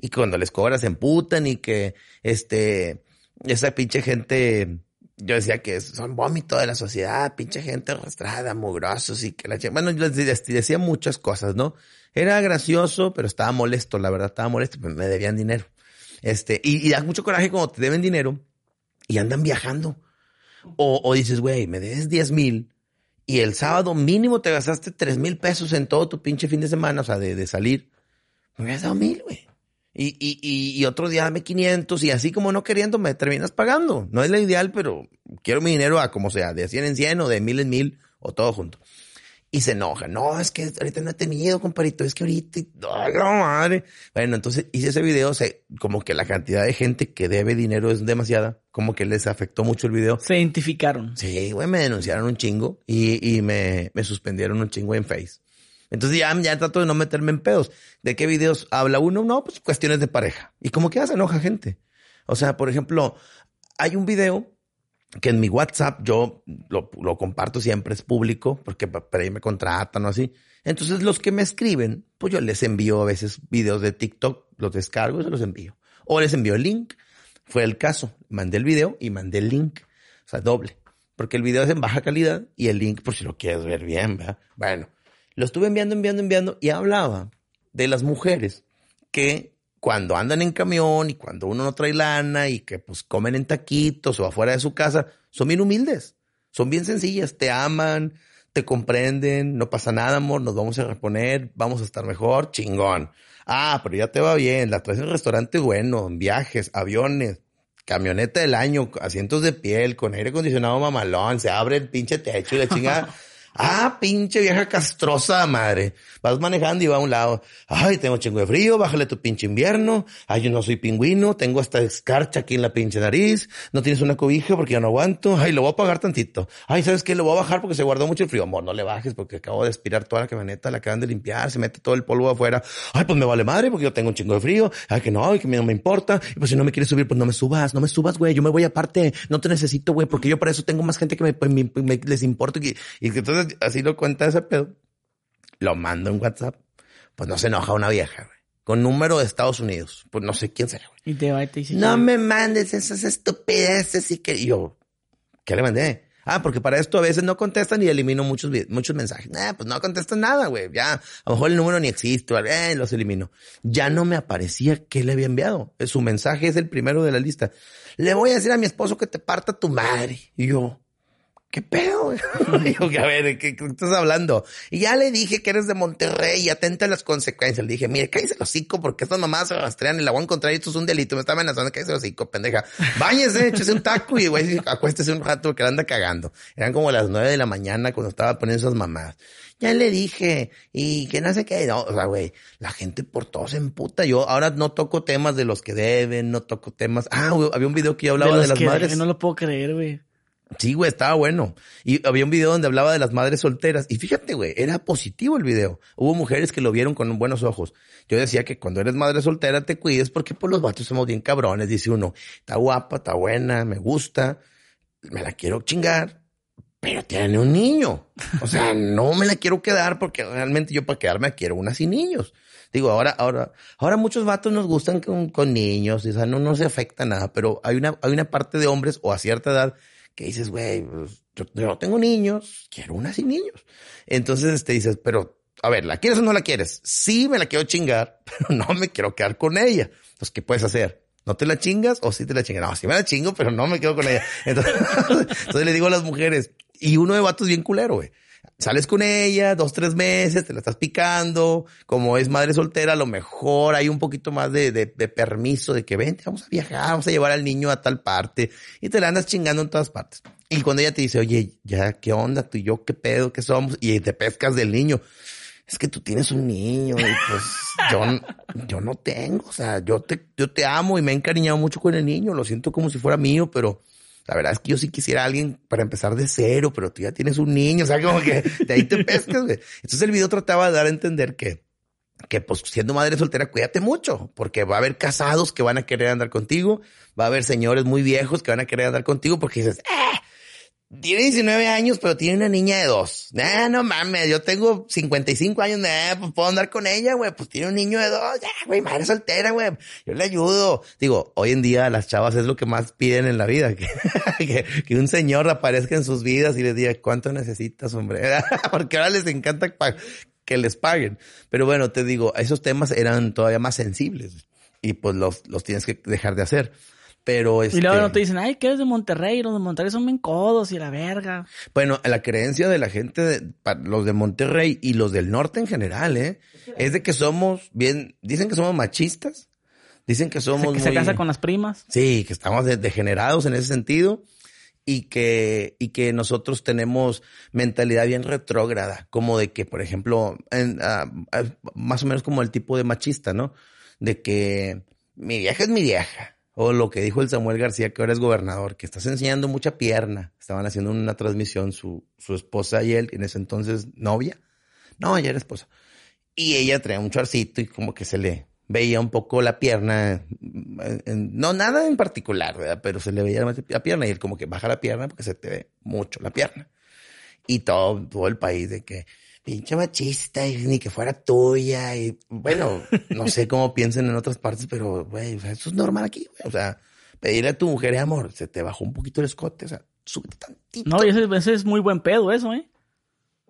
Y cuando les cobras se emputan y que, este, esa pinche gente, yo decía que son vómito de la sociedad, pinche gente arrastrada, mugrosos y que la bueno, yo les decía muchas cosas, ¿no? Era gracioso, pero estaba molesto, la verdad, estaba molesto, pues me debían dinero. Este, y, da mucho coraje cuando te deben dinero y andan viajando. O, o dices, güey, me debes 10 mil y el sábado mínimo te gastaste 3 mil pesos en todo tu pinche fin de semana, o sea, de, de salir. Me hubieras dado mil, güey. Y, y, y, otro día dame 500 y así como no queriendo me terminas pagando. No es lo ideal, pero quiero mi dinero a como sea, de 100 en 100 o de mil en mil o todo junto. Y se enoja. No, es que ahorita no he tenido, comparito. Es que ahorita, ¡oh, la madre! Bueno, entonces hice ese video. Se, como que la cantidad de gente que debe dinero es demasiada. Como que les afectó mucho el video. Se identificaron. Sí, güey, me denunciaron un chingo y, y me, me suspendieron un chingo en Face. Entonces ya, ya trato de no meterme en pedos. ¿De qué videos habla uno? No, pues cuestiones de pareja. Y como que hace enoja gente. O sea, por ejemplo, hay un video que en mi WhatsApp yo lo, lo comparto siempre, es público, porque para ahí me contratan o así. Entonces los que me escriben, pues yo les envío a veces videos de TikTok, los descargo y se los envío. O les envío el link. Fue el caso. Mandé el video y mandé el link. O sea, doble. Porque el video es en baja calidad y el link por si lo quieres ver bien, ¿verdad? Bueno, lo estuve enviando, enviando, enviando y hablaba de las mujeres que cuando andan en camión y cuando uno no trae lana y que pues comen en taquitos o afuera de su casa, son bien humildes, son bien sencillas, te aman, te comprenden, no pasa nada, amor, nos vamos a reponer, vamos a estar mejor, chingón. Ah, pero ya te va bien, la traes en restaurante bueno, en viajes, aviones, camioneta del año, asientos de piel, con aire acondicionado mamalón, se abre el pinche techo y la chingada. Ah, pinche vieja castrosa madre. Vas manejando y va a un lado. Ay, tengo chingo de frío, bájale tu pinche invierno. Ay, yo no soy pingüino, tengo esta escarcha aquí en la pinche nariz. No tienes una cobija porque ya no aguanto. Ay, lo voy a pagar tantito. Ay, ¿sabes qué? Lo voy a bajar porque se guardó mucho el frío. Amor, no le bajes porque acabo de aspirar toda la camioneta, la acaban de limpiar, se mete todo el polvo afuera. Ay, pues me vale madre porque yo tengo un chingo de frío. Ay, que no, ay, que no me importa. Y pues si no me quieres subir, pues no me subas, no me subas, güey. Yo me voy aparte. No te necesito, güey, porque yo para eso tengo más gente que me, me, les importa. Y, y entonces así lo cuenta ese pedo. Lo mando en WhatsApp. Pues no se enoja una vieja, güey. Con número de Estados Unidos. Pues no sé quién será, güey. Y te va y te dice. No me mandes esas estupideces y que yo. ¿Qué le mandé? Ah, porque para esto a veces no contestan y elimino muchos, muchos mensajes. Nah, pues no contestan nada, güey. Ya, a lo mejor el número ni existe, eh, los elimino. Ya no me aparecía que le había enviado. Su mensaje es el primero de la lista. Le voy a decir a mi esposo que te parta tu madre. Y yo, ¿qué pedo? Que, a ver, ¿de qué, estás hablando? Y ya le dije que eres de Monterrey y atenta a las consecuencias. Le dije, mire, cállese el hocico porque estas mamás se rastrean y la voy a encontrar y esto es un delito. Me está amenazando, cállese el hocico, pendeja. Báñese, échese un taco y güey, acuéstese un rato que la anda cagando. Eran como las nueve de la mañana cuando estaba poniendo esas mamás. Ya le dije, y que no sé qué, no, o sea, güey, la gente por todo se emputa. Yo ahora no toco temas de los que deben, no toco temas. Ah, había un video que yo hablaba de, las madres. No lo puedo creer, güey. Sí, güey, estaba bueno. Y había un video donde hablaba de las madres solteras. Y fíjate, güey, era positivo el video. Hubo mujeres que lo vieron con buenos ojos. Yo decía que cuando eres madre soltera te cuides porque por los vatos somos bien cabrones. Dice uno, está guapa, está buena, me gusta, me la quiero chingar. pero tiene un niño. O sea, no me la quiero quedar porque realmente yo para quedarme quiero una sin niños. Digo, ahora, ahora, ahora muchos vatos nos gustan con, con niños, o sea, no, no se afecta nada, pero hay una, hay una parte de hombres o a cierta edad que dices, güey, pues, yo, no tengo niños, quiero una sin niños. Entonces te dices, pero, a ver, ¿la quieres o no la quieres? Sí, me la quiero chingar, pero no me quiero quedar con ella. Entonces, ¿qué puedes hacer? ¿No te la chingas o sí te la chingas? No, sí me la chingo, pero no me quedo con ella. Entonces, entonces le digo a las mujeres, y uno de vatos bien culero, güey. Sales con ella dos, tres meses, te la estás picando. Como es madre soltera, a lo mejor hay un poquito más de, de, de permiso de que vente, vamos a viajar, vamos a llevar al niño a tal parte. Y te la andas chingando en todas partes. Y cuando ella te dice, oye, ya, ¿qué onda? Tú y yo, ¿qué pedo? ¿Qué somos? Y te pescas del niño. Es que tú tienes un niño y pues yo, yo no tengo. O sea, yo te, yo te amo y me he encariñado mucho con el niño. Lo siento como si fuera mío, pero la verdad es que yo sí quisiera a alguien para empezar de cero, pero tú ya tienes un niño, o sea, como que de ahí te pescas, güey. Entonces el video trataba de dar a entender que, que pues siendo madre soltera, cuídate mucho, porque va a haber casados que van a querer andar contigo, va a haber señores muy viejos que van a querer andar contigo porque dices, eh, tiene 19 años, pero tiene una niña de dos. Nah, no mames, yo tengo 55 años, nah, pues puedo andar con ella, güey. Pues tiene un niño de dos, ya, güey, madre soltera, güey. Yo le ayudo. Digo, hoy en día las chavas es lo que más piden en la vida, que, que, un señor aparezca en sus vidas y les diga, ¿cuánto necesitas, hombre? Porque ahora les encanta que les paguen. Pero bueno, te digo, esos temas eran todavía más sensibles y pues los, los tienes que dejar de hacer. Pero este... Y luego no te dicen, ay, que eres de Monterrey, los de Monterrey son bien codos y la verga. Bueno, la creencia de la gente, de, los de Monterrey y los del norte en general, ¿eh? Es de que somos bien, dicen que somos machistas, dicen que somos que muy... se casa con las primas. Sí, que estamos degenerados en ese sentido y que, y que nosotros tenemos mentalidad bien retrógrada, como de que, por ejemplo, en, uh, más o menos como el tipo de machista, ¿no? De que mi vieja es mi vieja o lo que dijo el Samuel García, que ahora es gobernador, que estás enseñando mucha pierna. Estaban haciendo una transmisión su, su esposa y él, en ese entonces novia. No, ella era esposa. Y ella traía un chorcito y como que se le veía un poco la pierna. No, nada en particular, ¿verdad? Pero se le veía la pierna y él como que baja la pierna porque se te ve mucho la pierna. Y todo, todo el país de que, pinche machista y ni que fuera tuya. Y bueno, no sé cómo piensen en otras partes, pero güey, o sea, eso es normal aquí, güey. O sea, pedirle a tu mujer, amor, se te bajó un poquito el escote, o sea, súbete tantito. No, y ese, ese es muy buen pedo, eso, ¿eh?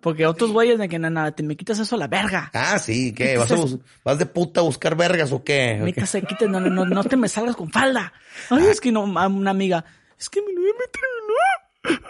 Porque otros güeyes de que nada, te me quitas eso a la verga. Ah, sí, ¿qué? ¿Vas, a bus ¿Vas de puta a buscar vergas o qué? Quítase, quítate, no, no, no te me salgas con falda. Ay, ah. es que no, una amiga, es que mi novia me terminó.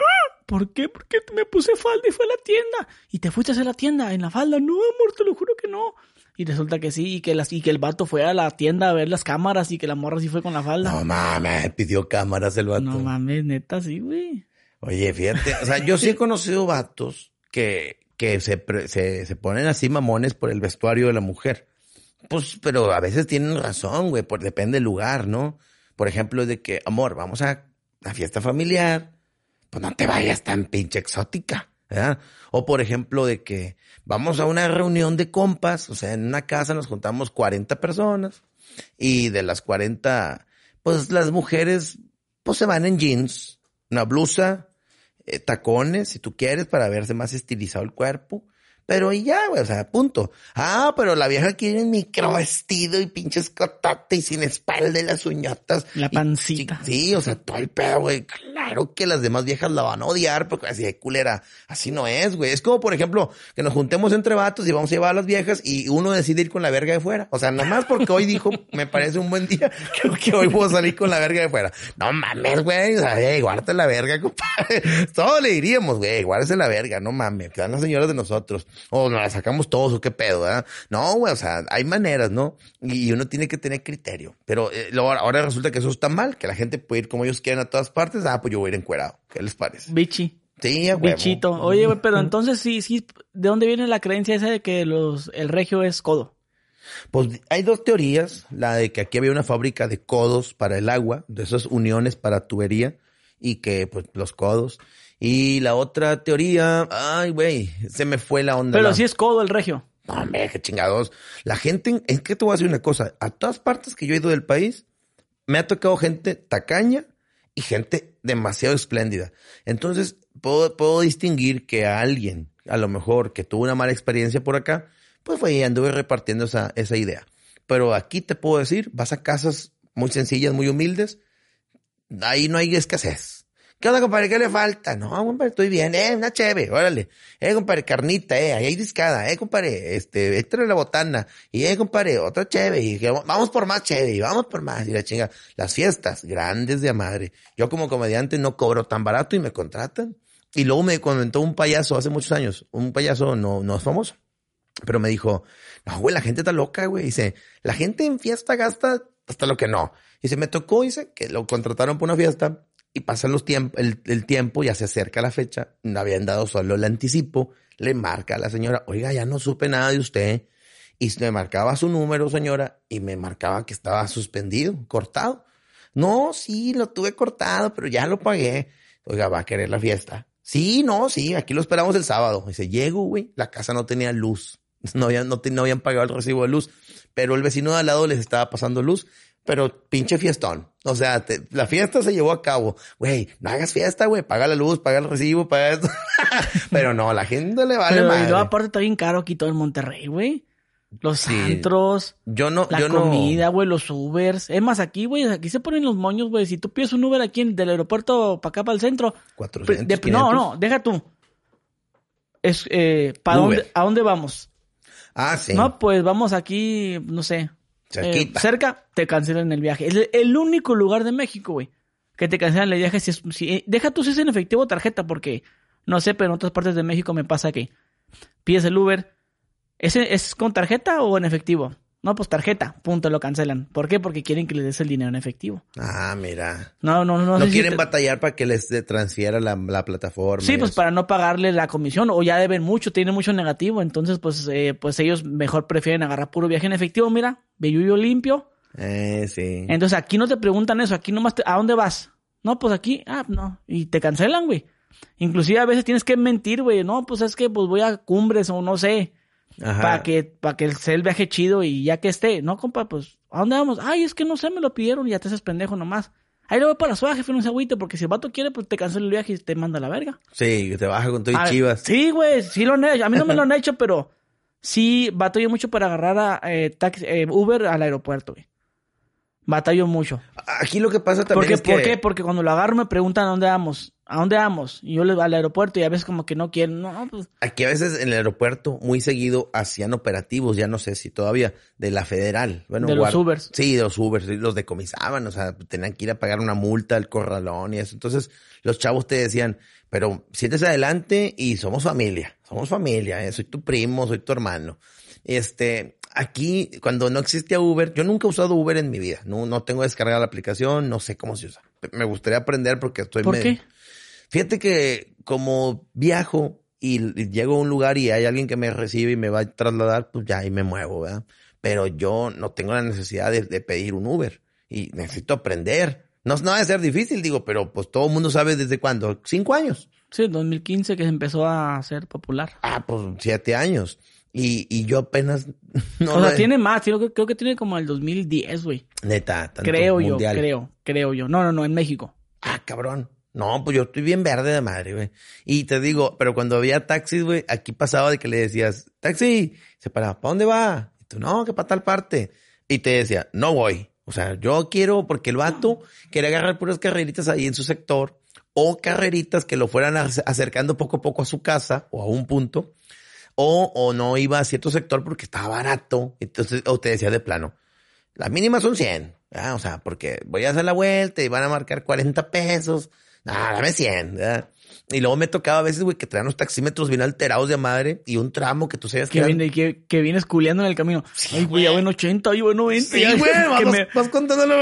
¿Por qué? Porque me puse falda y fue a la tienda. Y te fuiste a hacer la tienda en la falda. No, amor, te lo juro que no. Y resulta que sí, y que, las, y que el vato fue a la tienda a ver las cámaras y que la morra sí fue con la falda. No mames, pidió cámaras el vato. No mames, neta, sí, güey. Oye, fíjate, o sea, yo sí he conocido vatos que, que se, se, se ponen así mamones por el vestuario de la mujer. Pues, pero a veces tienen razón, güey, por, depende del lugar, ¿no? Por ejemplo, de que, amor, vamos a la fiesta familiar, pues no te vayas tan pinche exótica. O por ejemplo de que vamos a una reunión de compas, o sea, en una casa nos juntamos 40 personas y de las 40, pues las mujeres pues se van en jeans, una blusa, eh, tacones, si tú quieres, para verse más estilizado el cuerpo. Pero y ya, güey, o sea, punto. Ah, pero la vieja quiere un micro vestido y pinche escotate y sin espalda y las uñotas. La pancita. Y, sí, o sea, todo el pedo, güey. Claro que las demás viejas la van a odiar porque así de culera. Así no es, güey. Es como, por ejemplo, que nos juntemos entre vatos y vamos a llevar a las viejas y uno decide ir con la verga de fuera. O sea, nada más porque hoy dijo, me parece un buen día, creo que hoy puedo salir con la verga de fuera. No mames, güey. O sea, hey, guárdate la verga, compadre. Todo le diríamos, güey, guárdese la verga, no mames. Que dan las señoras de nosotros o nos la sacamos todos o qué pedo, ¿verdad? No, güey, o sea, hay maneras, ¿no? Y uno tiene que tener criterio. Pero eh, ahora resulta que eso está mal, que la gente puede ir como ellos quieran a todas partes. Ah, pues yo voy a ir encuerado. ¿Qué les parece? Bichi. Sí, güey. Bichito. Oye, güey, pero entonces sí, sí, ¿de dónde viene la creencia esa de que los, el regio es codo? Pues hay dos teorías. La de que aquí había una fábrica de codos para el agua, de esas uniones para tubería, y que pues los codos. Y la otra teoría, ay, güey, se me fue la onda. Pero la... sí es codo el regio. No, hombre, qué chingados. La gente, es que te voy a decir una cosa, a todas partes que yo he ido del país, me ha tocado gente tacaña y gente demasiado espléndida. Entonces, puedo, puedo distinguir que a alguien, a lo mejor que tuvo una mala experiencia por acá, pues fue y anduve repartiendo esa, esa idea. Pero aquí te puedo decir, vas a casas muy sencillas, muy humildes, ahí no hay escasez. ¿Qué onda, compadre? ¿Qué le falta? No, compadre, estoy bien. Eh, una cheve, órale. Eh, compadre, carnita, eh, ahí hay discada. Eh, compadre, este, esta la botana. Y, eh, compadre, otra cheve. Y vamos por más cheve, y vamos por más. Y la chinga. Las fiestas, grandes de madre. Yo como comediante no cobro tan barato y me contratan. Y luego me comentó un payaso hace muchos años, un payaso no, no es famoso, pero me dijo, no, güey, la gente está loca, güey. Dice, la gente en fiesta gasta hasta lo que no. Se me tocó, dice, que lo contrataron por una fiesta y pasa los tiemp el, el, tiempo, ya se acerca la fecha, no habían dado solo el anticipo, le marca a la señora, oiga, ya no supe nada de usted. Y me marcaba su número, señora, y me marcaba que estaba suspendido, cortado. No, sí, lo tuve cortado, pero ya lo pagué. Oiga, va a querer la fiesta. Sí, no, sí, aquí lo esperamos el sábado. Dice, llego, güey, la casa no tenía luz. No habían, no, no habían pagado el recibo de luz, pero el vecino de al lado les estaba pasando luz pero pinche fiestón. O sea, la fiesta se llevó a cabo. Güey, no hagas fiesta, güey. Paga la luz, paga el recibo, paga esto. pero no, la gente le vale más. Pero aparte está bien caro aquí todo en Monterrey, güey. Los centros. Yo no, la yo comida, güey, los Ubers. Es más, aquí, güey, aquí se ponen los moños, güey. Si tú pides un Uber aquí en, del aeropuerto para acá, para el centro. 400, No, no, deja tú. Es, eh, ¿para dónde, ¿A dónde vamos? Ah, sí. No, pues vamos aquí, no sé, eh, cerca, te cancelan el viaje. Es el único lugar de México, güey, que te cancelan el viaje. Si, si deja tú si es en efectivo o tarjeta, porque no sé, pero en otras partes de México me pasa que pides el Uber. ¿Es, ¿Es con tarjeta o en efectivo? No, pues tarjeta, punto, lo cancelan. ¿Por qué? Porque quieren que les des el dinero en efectivo. Ah, mira. No, no, no. No quieren batallar para que les transfiera la, la plataforma. Sí, pues para no pagarle la comisión o ya deben mucho, tienen mucho negativo. Entonces, pues, eh, pues ellos mejor prefieren agarrar puro viaje en efectivo. Mira, yo limpio. Eh, sí. Entonces aquí no te preguntan eso, aquí nomás, te, ¿a dónde vas? No, pues aquí, ah, no. Y te cancelan, güey. Inclusive a veces tienes que mentir, güey. No, pues es que pues voy a cumbres o no sé. Para que, para que sea el viaje chido y ya que esté. No, compa, pues, ¿a dónde vamos? Ay, es que no sé, me lo pidieron y ya te haces pendejo nomás. Ahí lo voy para la suave, jefe, no se agüite, porque si el vato quiere, pues te cancela el viaje y te manda a la verga. Sí, que te baja con todo y chivas. Sí, güey, sí lo han hecho. A mí no me lo han hecho, pero sí batallo mucho para agarrar a eh, taxi, eh, Uber al aeropuerto, güey. Batallo mucho. Aquí lo que pasa también porque, es que... ¿Por qué? Porque cuando lo agarro me preguntan a dónde vamos. ¿A dónde vamos? Y yo le al aeropuerto y a veces como que no quieren. No, pues... Aquí a veces en el aeropuerto muy seguido hacían operativos, ya no sé si todavía, de la federal. Bueno, de los Ubers. Sí, de los Ubers, los decomisaban, o sea, tenían que ir a pagar una multa al corralón y eso. Entonces los chavos te decían, pero siéntese adelante y somos familia, somos familia, ¿eh? soy tu primo, soy tu hermano. Este, aquí, cuando no existía Uber, yo nunca he usado Uber en mi vida. No, no tengo descargada la aplicación, no sé cómo se usa. Me gustaría aprender porque estoy ¿Por qué? Fíjate que como viajo y, llego a un lugar y hay alguien que me recibe y me va a trasladar, pues ya ahí me muevo, ¿verdad? Pero yo no tengo la necesidad de, pedir un Uber y necesito aprender. No, no va a ser difícil, digo, pero pues todo el mundo sabe desde cuándo. ¿Cinco años? Sí, 2015 que se empezó a ser popular. Ah, pues siete años. Y, y yo apenas... No o sea, tiene más. Creo que, creo que tiene como el 2010, güey. Neta. Tanto creo yo, creo, creo yo. No, no, no, en México. Ah, cabrón. No, pues yo estoy bien verde de madre, güey. Y te digo, pero cuando había taxis, güey, aquí pasaba de que le decías, taxi, se paraba, ¿para dónde va? Y tú, no, que para tal parte. Y te decía, no voy. O sea, yo quiero, porque el vato quería agarrar puras carreritas ahí en su sector, o carreritas que lo fueran acercando poco a poco a su casa o a un punto, o, o no iba a cierto sector porque estaba barato. Entonces, o te decía de plano, la mínima son 100. O sea, porque voy a hacer la vuelta y van a marcar 40 pesos ah, dame 100, ¿verdad? Y luego me tocaba a veces, güey, que traían los taxímetros bien alterados de madre y un tramo que tú sabes que. Viene, que, que vienes culeando en el camino. Sí, ay, güey, ya en 80, ay, en 90. Sí, güey, vas, me, vas contándolo,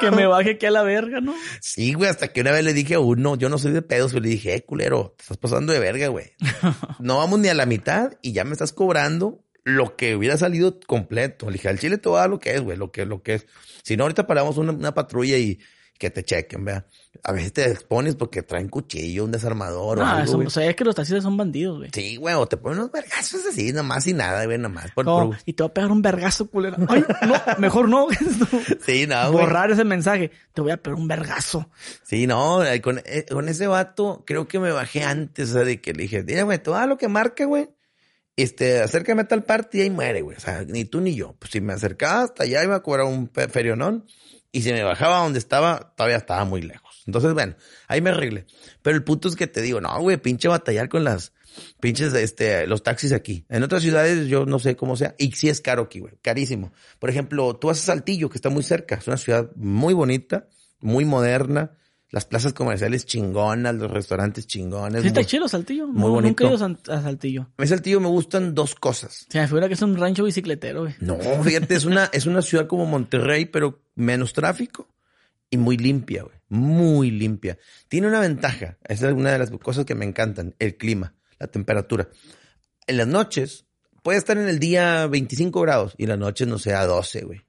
Que me baje aquí a la verga, ¿no? Sí, güey, hasta que una vez le dije a uno, yo no soy de pedos, pero le dije, eh, culero, te estás pasando de verga, güey. no vamos ni a la mitad y ya me estás cobrando lo que hubiera salido completo. Le dije, al chile te voy a dar lo que es, güey, lo que, lo que es. Si no, ahorita paramos una, una patrulla y que te chequen, vea. A veces te expones porque traen cuchillo, un desarmador o Ah, algo, eso- o sea, es que los taxistas son bandidos, güey. Sí, güey, o te ponen unos vergazos así, nomás y nada, güey, nomás. Por, Como, por- y te voy a pegar un vergazo, culero. Ay, no, mejor no. Sí, no, güey. Borrar ese mensaje. Te voy a pegar un vergazo. Sí, no, eh, con, eh, con ese vato creo que me bajé antes, o sea, de que le dije, mira, güey, todo lo que marque, güey, este, acércame a tal parte y ahí muere, güey. O sea, ni tú ni yo. Pues si me acercaba hasta allá iba a cobrar un ferionón y si me bajaba donde estaba, todavía estaba muy lejos. Entonces, bueno, ahí me arreglé. Pero el punto es que te digo, no, güey, pinche batallar con las pinches, este, los taxis aquí. En otras ciudades yo no sé cómo sea. Y sí es caro aquí, güey, carísimo. Por ejemplo, tú vas a Saltillo, que está muy cerca. Es una ciudad muy bonita, muy moderna. Las plazas comerciales chingonas, los restaurantes chingones. Sí, está chido Saltillo. muy No, bonito. Nunca he ido a Saltillo. A mí Saltillo me gustan dos cosas. Se me figura que es un rancho bicicletero, güey. No, fíjate, es una, es una ciudad como Monterrey, pero menos tráfico y muy limpia, güey. Muy limpia. Tiene una ventaja. Esa es una de las cosas que me encantan. El clima, la temperatura. En las noches, puede estar en el día 25 grados y en las noches no sea 12, güey.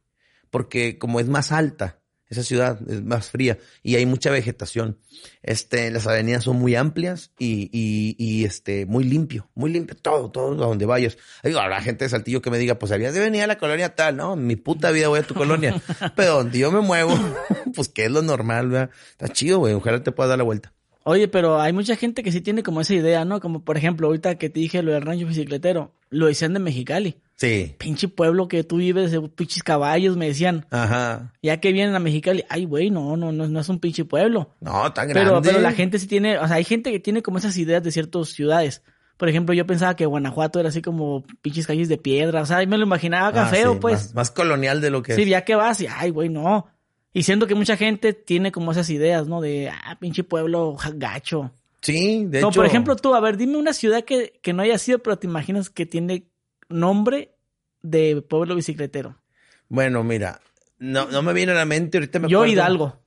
Porque como es más alta, esa ciudad es más fría y hay mucha vegetación. Este, las avenidas son muy amplias y, y, y este, muy limpio, muy limpio, todo, todo a donde vayas. Digo, habrá gente de Saltillo que me diga, pues habías de venir a la colonia tal, no, en mi puta vida voy a tu colonia. Pero donde yo me muevo, pues que es lo normal, ¿verdad? Está chido, güey, ojalá te puedas dar la vuelta. Oye, pero hay mucha gente que sí tiene como esa idea, ¿no? Como por ejemplo, ahorita que te dije lo del rancho bicicletero, lo decían de Mexicali. Sí. Pinche pueblo que tú vives de pinches caballos, me decían. Ajá. Ya que vienen a Mexicali, ay, güey, no, no, no, no es un pinche pueblo. No, tan grande. Pero, pero la gente sí tiene, o sea, hay gente que tiene como esas ideas de ciertas ciudades. Por ejemplo, yo pensaba que Guanajuato era así como pinches calles de piedra, o sea, y me lo imaginaba acá Ah, feo, sí, pues. Más, más colonial de lo que Sí, es. ya que vas y, ay, güey, no. Y siento que mucha gente tiene como esas ideas, ¿no? De, ah, pinche pueblo gacho. Sí, de no, hecho. por ejemplo, tú, a ver, dime una ciudad que, que no haya sido, pero te imaginas que tiene nombre de pueblo bicicletero. Bueno, mira, no, no me viene a la mente, ahorita me Yo, acuerdo. Hidalgo.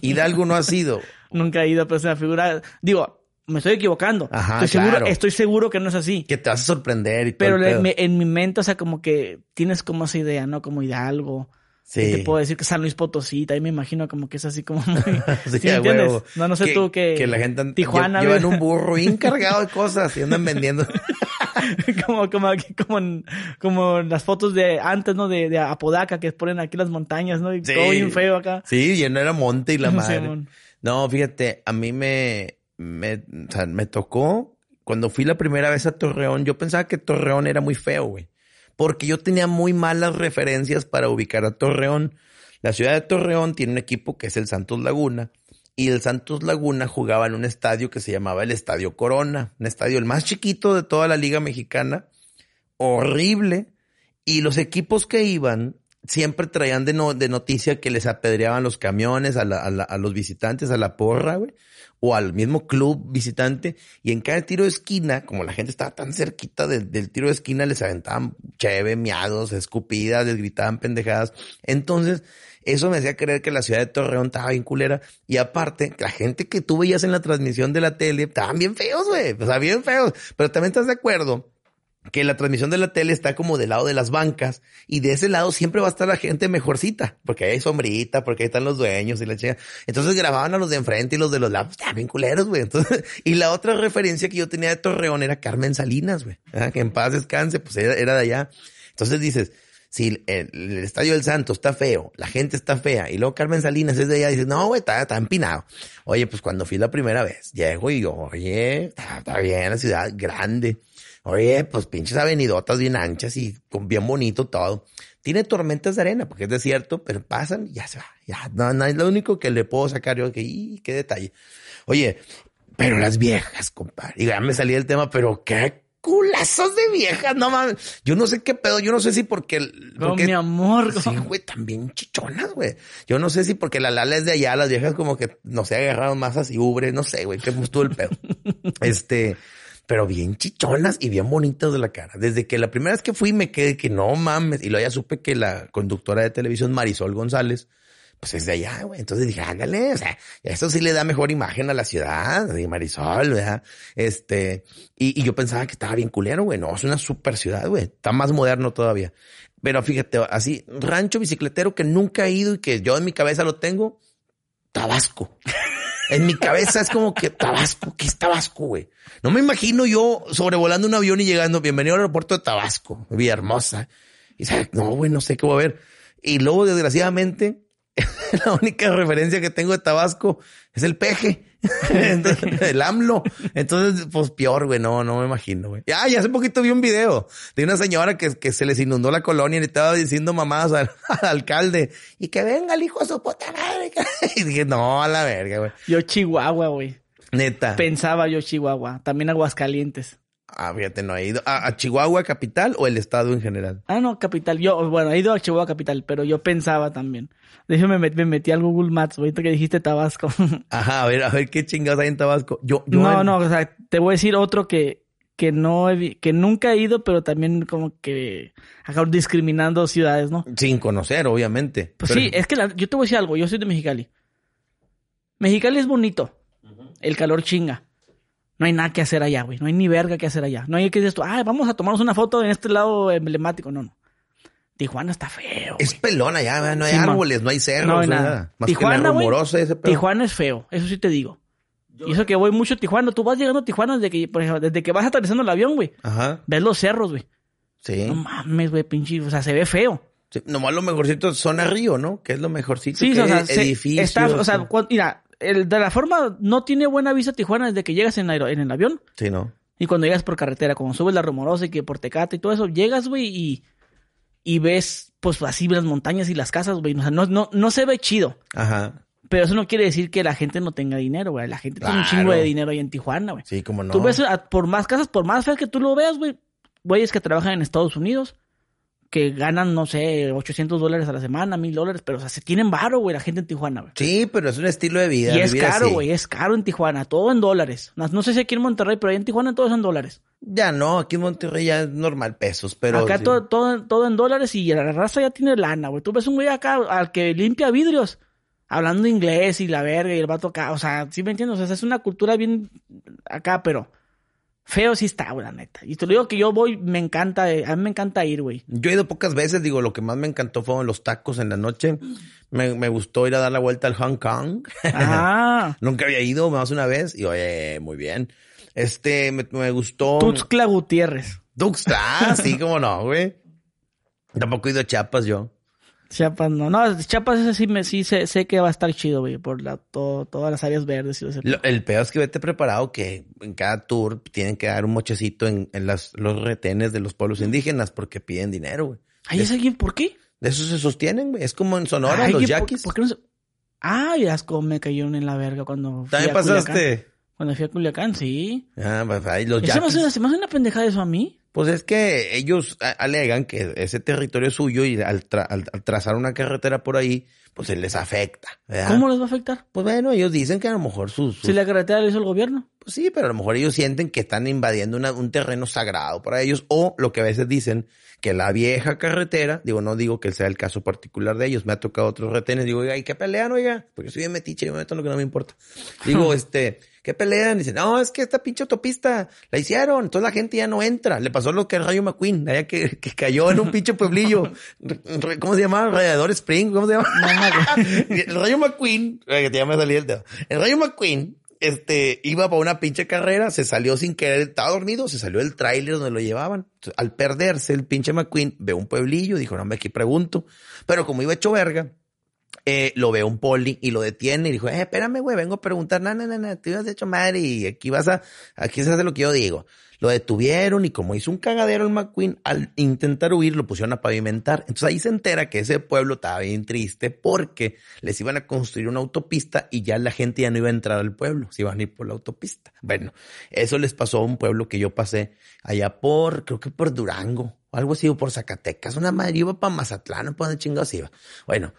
Hidalgo no ha sido. Nunca he ido, pero se me figura. Digo, me estoy equivocando. Ajá, estoy, seguro, claro. estoy seguro que no es así. Que te vas a sorprender y todo. Pero me- en mi mente, o sea, como que tienes como esa idea, ¿no? Como Hidalgo. Sí. Te puedo decir que San Luis Potosí, ahí me imagino como que es así como muy... Sí, ¿Sí entiendes? huevo. No, no sé tú que... Que la gente... Tijuana, lle- Llevan un burro bien cargado de cosas y andan vendiendo. como, como aquí, como, en- como en las fotos de antes, ¿no? De, de Apodaca, que ponen aquí las montañas, ¿no? Y Sí. todo bien feo acá. Sí, lleno era monte y la madre. No, fíjate, a mí me, me, o sea, me tocó cuando fui la primera vez a Torreón. Yo pensaba que Torreón era muy feo, güey. Porque yo tenía muy malas referencias para ubicar a Torreón. La ciudad de Torreón tiene un equipo que es el Santos Laguna. Y el Santos Laguna jugaba en un estadio que se llamaba el Estadio Corona. Un estadio el más chiquito de toda la Liga Mexicana. Horrible. Y los equipos que iban siempre traían de, no- de noticia que les apedreaban los camiones a, la- a los visitantes, a la porra, güey, o al mismo club visitante. Y en cada tiro de esquina, como la gente estaba tan cerquita del, del tiro de esquina, les aventaban cheve, miados, escupidas, les gritaban pendejadas. Entonces, eso me hacía creer que la ciudad de Torreón estaba bien culera. Y aparte, la gente que tú veías en la transmisión de la tele estaban bien feos, güey. O sea, bien feos. Pero también estás de acuerdo que la transmisión de la tele está como del lado de las bancas y de ese lado siempre va a estar la gente mejorcita, porque hay sombrita, porque ahí están los dueños y la chica. Entonces grababan a los de enfrente y los de los lados, bien culeros, güey. Entonces, y la otra referencia que yo tenía de Torreón era Carmen Salinas, güey. Que en paz descanse, pues era, era de allá. Entonces dices, si el, Estadio del Santo está feo, la gente está fea, y luego Carmen Salinas es de allá, dices, no, güey, está, empinado. Oye, pues cuando fui la primera vez, llego y oye, está bien la ciudad, grande. Oye, pues pinches avenidotas bien anchas y con bien bonito todo. Tiene tormentas de arena, porque es desierto, pero pasan y ya se va. Ya, no, no es lo único que le puedo sacar yo, que, y qué detalle. Oye, pero las viejas, compadre. Y ya me salí del tema, pero qué culazos de viejas, no mames. Yo no sé qué pedo, yo no sé si porque... Con porque mi amor. Sí, güey, también chichonas, güey. Yo no sé si porque la Lala es de allá, las viejas como que no se agarraron más así ubre, no sé, güey, que estuvo el pedo. este, pero bien chichonas y bien bonitas de la cara. Desde que la primera vez que fui me quedé que no mames, y luego ya supe que la conductora de televisión Marisol González, pues es de allá, güey. Entonces dije, ándale, o sea, eso sí le da mejor imagen a la ciudad, de Marisol, ¿verdad? Este, y, y yo pensaba que estaba bien culero, güey. No, es una super ciudad, güey. Está más moderno todavía. Pero fíjate, así, rancho bicicletero que nunca he ido y que yo en mi cabeza lo tengo, Tabasco. En mi cabeza es como que Tabasco, ¿qué es Tabasco, güey? No me imagino yo sobrevolando un avión y llegando, bienvenido al aeropuerto de Tabasco, Villahermosa. Y sabes, no, güey, no sé qué voy a ver. Y luego, desgraciadamente, la única referencia que tengo de Tabasco es el peje. Entonces, el AMLO. Entonces, pues peor, güey. No, no me imagino, güey. Ah, y hace poquito vi un video de una señora que, que se les inundó la colonia y le estaba diciendo mamás al, al alcalde y que venga el hijo de su puta madre. Y dije, no, a la verga, güey. Yo Chihuahua, güey. Neta. Pensaba yo Chihuahua. También Aguascalientes. Ah, fíjate, no he ido. ¿A, a Chihuahua capital o el estado en general? Ah, no, capital. Yo, bueno, he ido a Chihuahua capital, pero yo pensaba también. De hecho, me, met- me metí al Google Maps, ahorita que dijiste Tabasco. Ajá, a ver, a ver qué chingados hay en Tabasco. Yo, yo no, en- no, o sea, te voy a decir otro que, que no he que nunca he ido, pero también como que acá discriminando ciudades, ¿no? Sin conocer, obviamente. Pues Pero- sí, es que la- yo te voy a decir algo, yo soy de Mexicali. Mexicali es bonito. El calor chinga. No hay nada que hacer allá, güey. No hay ni verga que hacer allá. No hay que decir esto, ah, vamos a tomarnos una foto en este lado emblemático. No, no. Tijuana está feo. Es pelona ya, ¿verdad? no hay Sí, man. árboles, no hay cerros, No hay nada. nada. Más Tijuana, que güey, ese pedo. Tijuana es feo, eso sí te digo. y eso que voy mucho a Tijuana. Tú vas llegando a Tijuana desde que, por ejemplo, desde que vas aterrizando el avión, güey. Ajá, Ves los cerros, güey. sí. No mames, güey, pinche. O sea, se ve feo. Sí, Nomás lo mejorcito es zona río, ¿no? Que es lo mejorcito. Sí, que o sea, se- edificios. está, o sea, mira, el, de la forma no tiene buena vista Tijuana desde que llegas en, el avión Sí, ¿no? y cuando llegas por carretera, cuando subes la rumorosa y que por Tecate y todo eso, llegas, güey, y, y ves, pues así las montañas y las casas, güey. O sea, no, no, no se ve chido. Ajá. Pero eso no quiere decir que la gente no tenga dinero, güey. La gente tiene un Claro. chingo de dinero ahí en Tijuana, güey. Sí, como no. Tú ves, a- por más casas, por más feas que tú lo veas, güey, güeyes que trabajan en Estados Unidos, que ganan, no sé, 800 dólares a la semana, 1000 dólares, pero, o sea, se tienen varo, güey, la gente en Tijuana, güey. Sí, pero es un estilo de vida. Y es caro, güey, es caro en Tijuana, todo en dólares. No, no sé si aquí en Monterrey, pero ahí en Tijuana todo es en dólares. Ya no, aquí en Monterrey ya es normal pesos, pero. acá sí. todo, todo, todo en dólares y la raza ya tiene lana, güey. Tú ves un güey acá al que limpia vidrios, hablando inglés y la verga y el vato acá, o sea, sí me entiendes, o sea, es una cultura bien acá, pero feo sí está, güey, la neta. Y te lo digo que yo voy, me encanta, eh, a mí me encanta ir, güey. Yo he ido pocas veces, digo, lo que más me encantó fueron los tacos en la noche. Me, me gustó ir a dar la vuelta al Hong Kong. Ah, Nunca había ido, más una vez, y oye, muy bien. Este, me, me gustó. Tuxtla Gutiérrez. Tuxtla, sí, como no, güey. Tampoco he ido a Chiapas yo. Chiapas no, no, Chiapas ese sí me, sí sé, sé que va a estar chido, güey, por la, todo, todas las áreas verdes y Lo- el peor es que vete preparado que en cada tour tienen que dar un mochecito en, en las, los retenes de los pueblos indígenas porque piden dinero, güey. Ay, ¿es alguien por qué? De eso se sostienen, güey. Es como en Sonora, Ay, los ¿qué- por- yaquis. ¿Por, qué no se... Ay, asco, me cayeron en la verga cuando fui ¿También a pasaste? Cuando fui a Culiacán, sí. Ah, pues ahí los Eso me yaquis. hace, se me hace una pendejada eso a mí. Pues es que ellos alegan que ese territorio es suyo y al, tra- al- al trazar una carretera por ahí, pues se les afecta. ¿verdad? ¿Cómo les va a afectar? Pues bueno, ellos dicen que a lo mejor sus... sus- Si la carretera la hizo el gobierno. Pues sí, pero a lo mejor ellos sienten que están invadiendo una- un terreno sagrado para ellos o lo que a veces dicen que la vieja carretera, digo, no digo que sea el caso particular de ellos, me ha tocado otros retenes, digo, oiga, ¿y qué pelean, oiga? Porque soy bien metiche, yo me meto en lo que no me importa. Digo, este, ¿qué pelean? Dicen, no, es que esta pinche autopista la hicieron, entonces la gente ya no entra. Le pasó lo que el Rayo McQueen, allá que, que cayó en un pinche pueblillo. ¿Cómo se llama? Radiador Spring, ¿cómo se llama? el Rayo McQueen, que ya me salía el dedo. El Rayo McQueen, este, iba para una pinche carrera, se salió sin querer, estaba dormido, se salió del tráiler donde lo llevaban. Al perderse el pinche McQueen, ve un pueblillo, dijo, no, me aquí pregunto. Pero como iba hecho verga, eh, lo ve un poli y lo detiene y dijo, eh, espérame, güey, vengo a preguntar, no, no, no, no, tú has hecho madre y aquí vas a, aquí se hace lo que yo digo. Lo detuvieron y como hizo un cagadero el McQueen, al intentar huir lo pusieron a pavimentar. Entonces ahí se entera que ese pueblo estaba bien triste porque les iban a construir una autopista y ya la gente ya no iba a entrar al pueblo, se iban a ir por la autopista. Bueno, eso les pasó a un pueblo que yo pasé allá por, creo que por Durango, o algo así, o por Zacatecas, una madre, iba para Mazatlán, para dónde chingados iba. Bueno,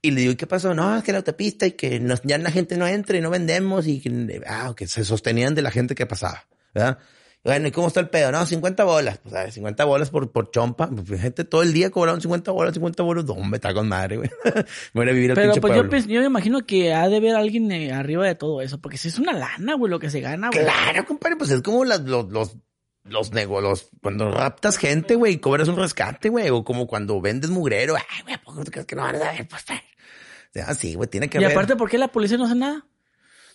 y le digo, ¿y qué pasó? No, es que la autopista y que ya la gente no entra y no vendemos y que, ah, que se sostenían de la gente que pasaba, ¿verdad? Y Bueno, ¿y cómo está el pedo? No, 50 bolas. Pues a ver, 50 bolas por, por chompa. Pues, gente todo el día cobraron 50 bolas, 50 bolas. Me está con madre, güey. me voy a vivir al Pero pues yo, pueblo. pens- yo me imagino que ha de haber alguien eh, arriba de todo eso, porque si es una lana, güey, lo que se gana, güey. Claro, compadre, pues es como las, los, los, los negocios, cuando raptas gente, güey, y cobras un rescate, güey, o como cuando vendes mugrero, ay, güey, ¿a poco tú crees que no van a saber? Pues, eh. o sea, sí, güey, tiene que Y haber. aparte, ¿por qué la policía no hace nada?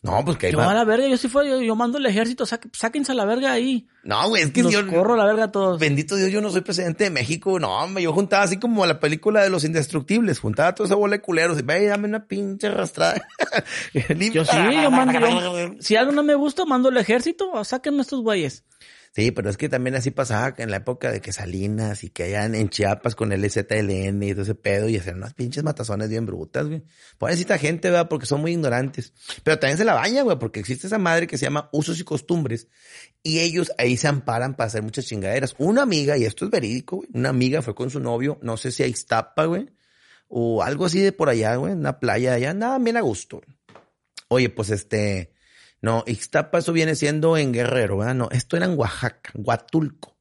No, pues que Yo a la verga, yo sí fue, yo, yo mando el ejército, saque- sáquense a la verga ahí. No, güey, es que Los yo... corro a la verga a todos. Bendito Dios, yo no soy presidente de México. No, hombre, yo juntaba así como la película de los indestructibles. Juntaba toda esa bola de culeros. Y, ve, dame una pinche arrastrada. Yo sí, yo mando, yo- si algo no me gusta, mando el ejército, sáquenme estos güeyes. Sí, pero es que también así pasaba en la época de que Salinas y que allá en, Chiapas con el ZLN y todo ese pedo y hacer unas pinches matazones bien brutas, güey. Pobrecita gente, ¿verdad? Porque son muy ignorantes. Pero también se la baña, güey, porque existe esa madre que se llama usos y costumbres y ellos ahí se amparan para hacer muchas chingaderas. Una amiga, y esto es verídico, güey, una amiga fue con su novio, no sé si a Iztapa, güey, o algo así de por allá, güey, en una playa allá, nada, bien a gusto. Oye, pues este, no, Ixtapa eso viene siendo en Guerrero, ¿verdad? No, esto era en Oaxaca, Huatulco,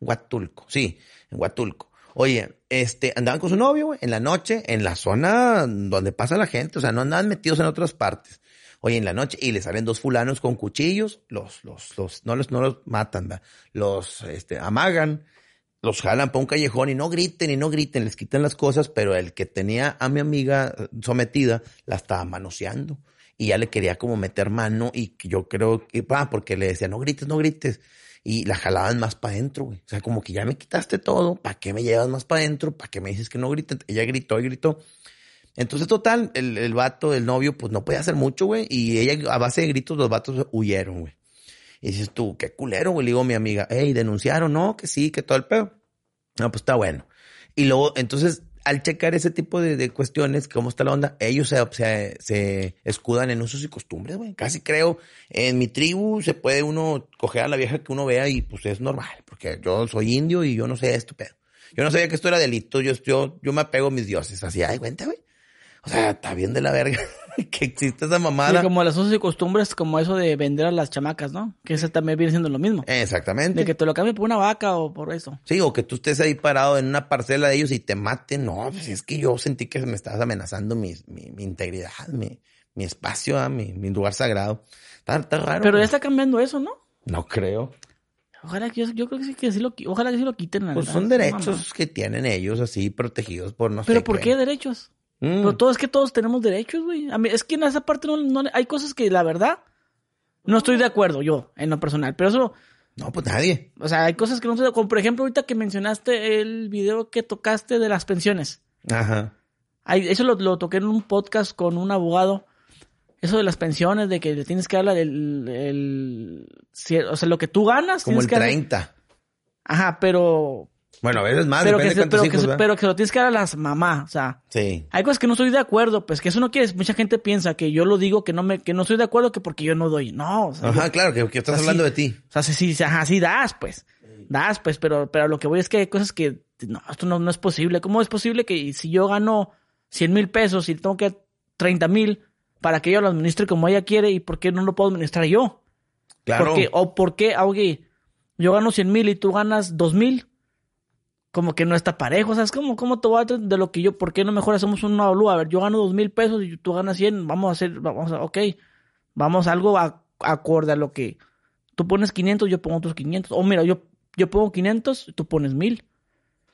Huatulco, sí, en Huatulco. Oye, este, andaban con su novio, en la noche, en la zona donde pasa la gente, o sea, no andaban metidos en otras partes. Oye, en la noche, y le salen dos fulanos con cuchillos, los, los, los, no los, no los matan, ¿verdad? Los, este, amagan, los jalan para un callejón y no griten y no griten, les quitan las cosas, pero el que tenía a mi amiga sometida la estaba manoseando y ya le quería como meter mano y yo creo que, porque le decía, no grites, no grites. Y la jalaban más para adentro, güey. O sea, como que ya me quitaste todo, ¿para qué me llevas más para adentro? ¿Para qué me dices que no griten? Ella gritó y gritó. Entonces, total, el, el vato, el novio, pues no podía hacer mucho, güey. Y ella, a base de gritos, los vatos huyeron, güey. Y dices tú, qué culero, güey. Le digo a mi amiga, hey, denunciaron, no, que sí, que todo el pedo. No, pues está bueno. Y luego, entonces, al checar ese tipo de, de cuestiones, cómo está la onda, ellos se, se, se escudan en usos y costumbres, güey. Casi creo, en mi tribu se puede uno coger a la vieja que uno vea y pues es normal, porque yo soy indio y yo no sé esto, pedo. Yo no sabía que esto era delito, yo, yo, yo me apego a mis dioses, así, ay, cuenta, güey. O sea, está bien de la verga que existe esa Sí, mamada. como las usos y costumbres, como eso de vender a las chamacas, ¿no? Que eso también viene siendo lo mismo. Exactamente. De que te lo cambien por una vaca o por eso. Sí, o que tú estés ahí parado en una parcela de ellos y te maten. No, pues es que yo sentí que me estabas amenazando mi, mi, mi integridad, mi, mi espacio, ah, mi, mi lugar sagrado. Está, está raro. Pero ya güey. está cambiando eso, ¿no? No creo. Ojalá que yo, yo creo que sí, que sí lo, ojalá que sí lo quiten. la Pues son derechos que tienen ellos así protegidos por no sé Pero ¿por qué derechos? Mm. Pero todo es que todos tenemos derechos, güey. A mí, es que en esa parte no, no- hay cosas que la verdad no estoy de acuerdo yo en lo personal. Pero eso, No, pues nadie. o sea, hay cosas que no estoy de acuerdo. Por ejemplo, ahorita que mencionaste el video que tocaste de las pensiones. Ajá. Eso lo, lo toqué en un podcast con un abogado. Eso de las pensiones, de que le tienes que hablar del, el, o sea, lo que tú ganas. Como el que dar- 30. Ajá, pero, Bueno, a veces más, pero, depende que de pero, hijos, pero que lo tienes que dar a las mamás, o sea. Sí. Hay cosas que no estoy de acuerdo, pues que eso no quiere, mucha gente piensa que yo lo digo que no me, que no estoy de acuerdo que porque yo no doy. No, o sea, Ajá, yo- claro, que, que estás hablando de ti. o sea, sí, sí, ajá, sí das, pues. Das, pues, pero, pero lo que voy es que hay cosas que, no, esto no, no es posible. ¿Cómo es posible que si yo gano 100 mil pesos y tengo que 30 mil para que ella lo administre como ella quiere y por qué no lo puedo administrar yo? Claro. O por qué, oye, yo gano 100 mil y tú ganas 2 mil. Como que no está parejo, ¿sabes? ¿Cómo, cómo te voy a de lo que yo, por qué no mejor hacemos una evalúa? A ver, yo gano 2 mil pesos y tú ganas 100, vamos a hacer, vamos a, ok, vamos a algo a- acorde a lo que tú pones 500, yo pongo otros 500. O mira, yo, yo pongo 500, tú pones 1000.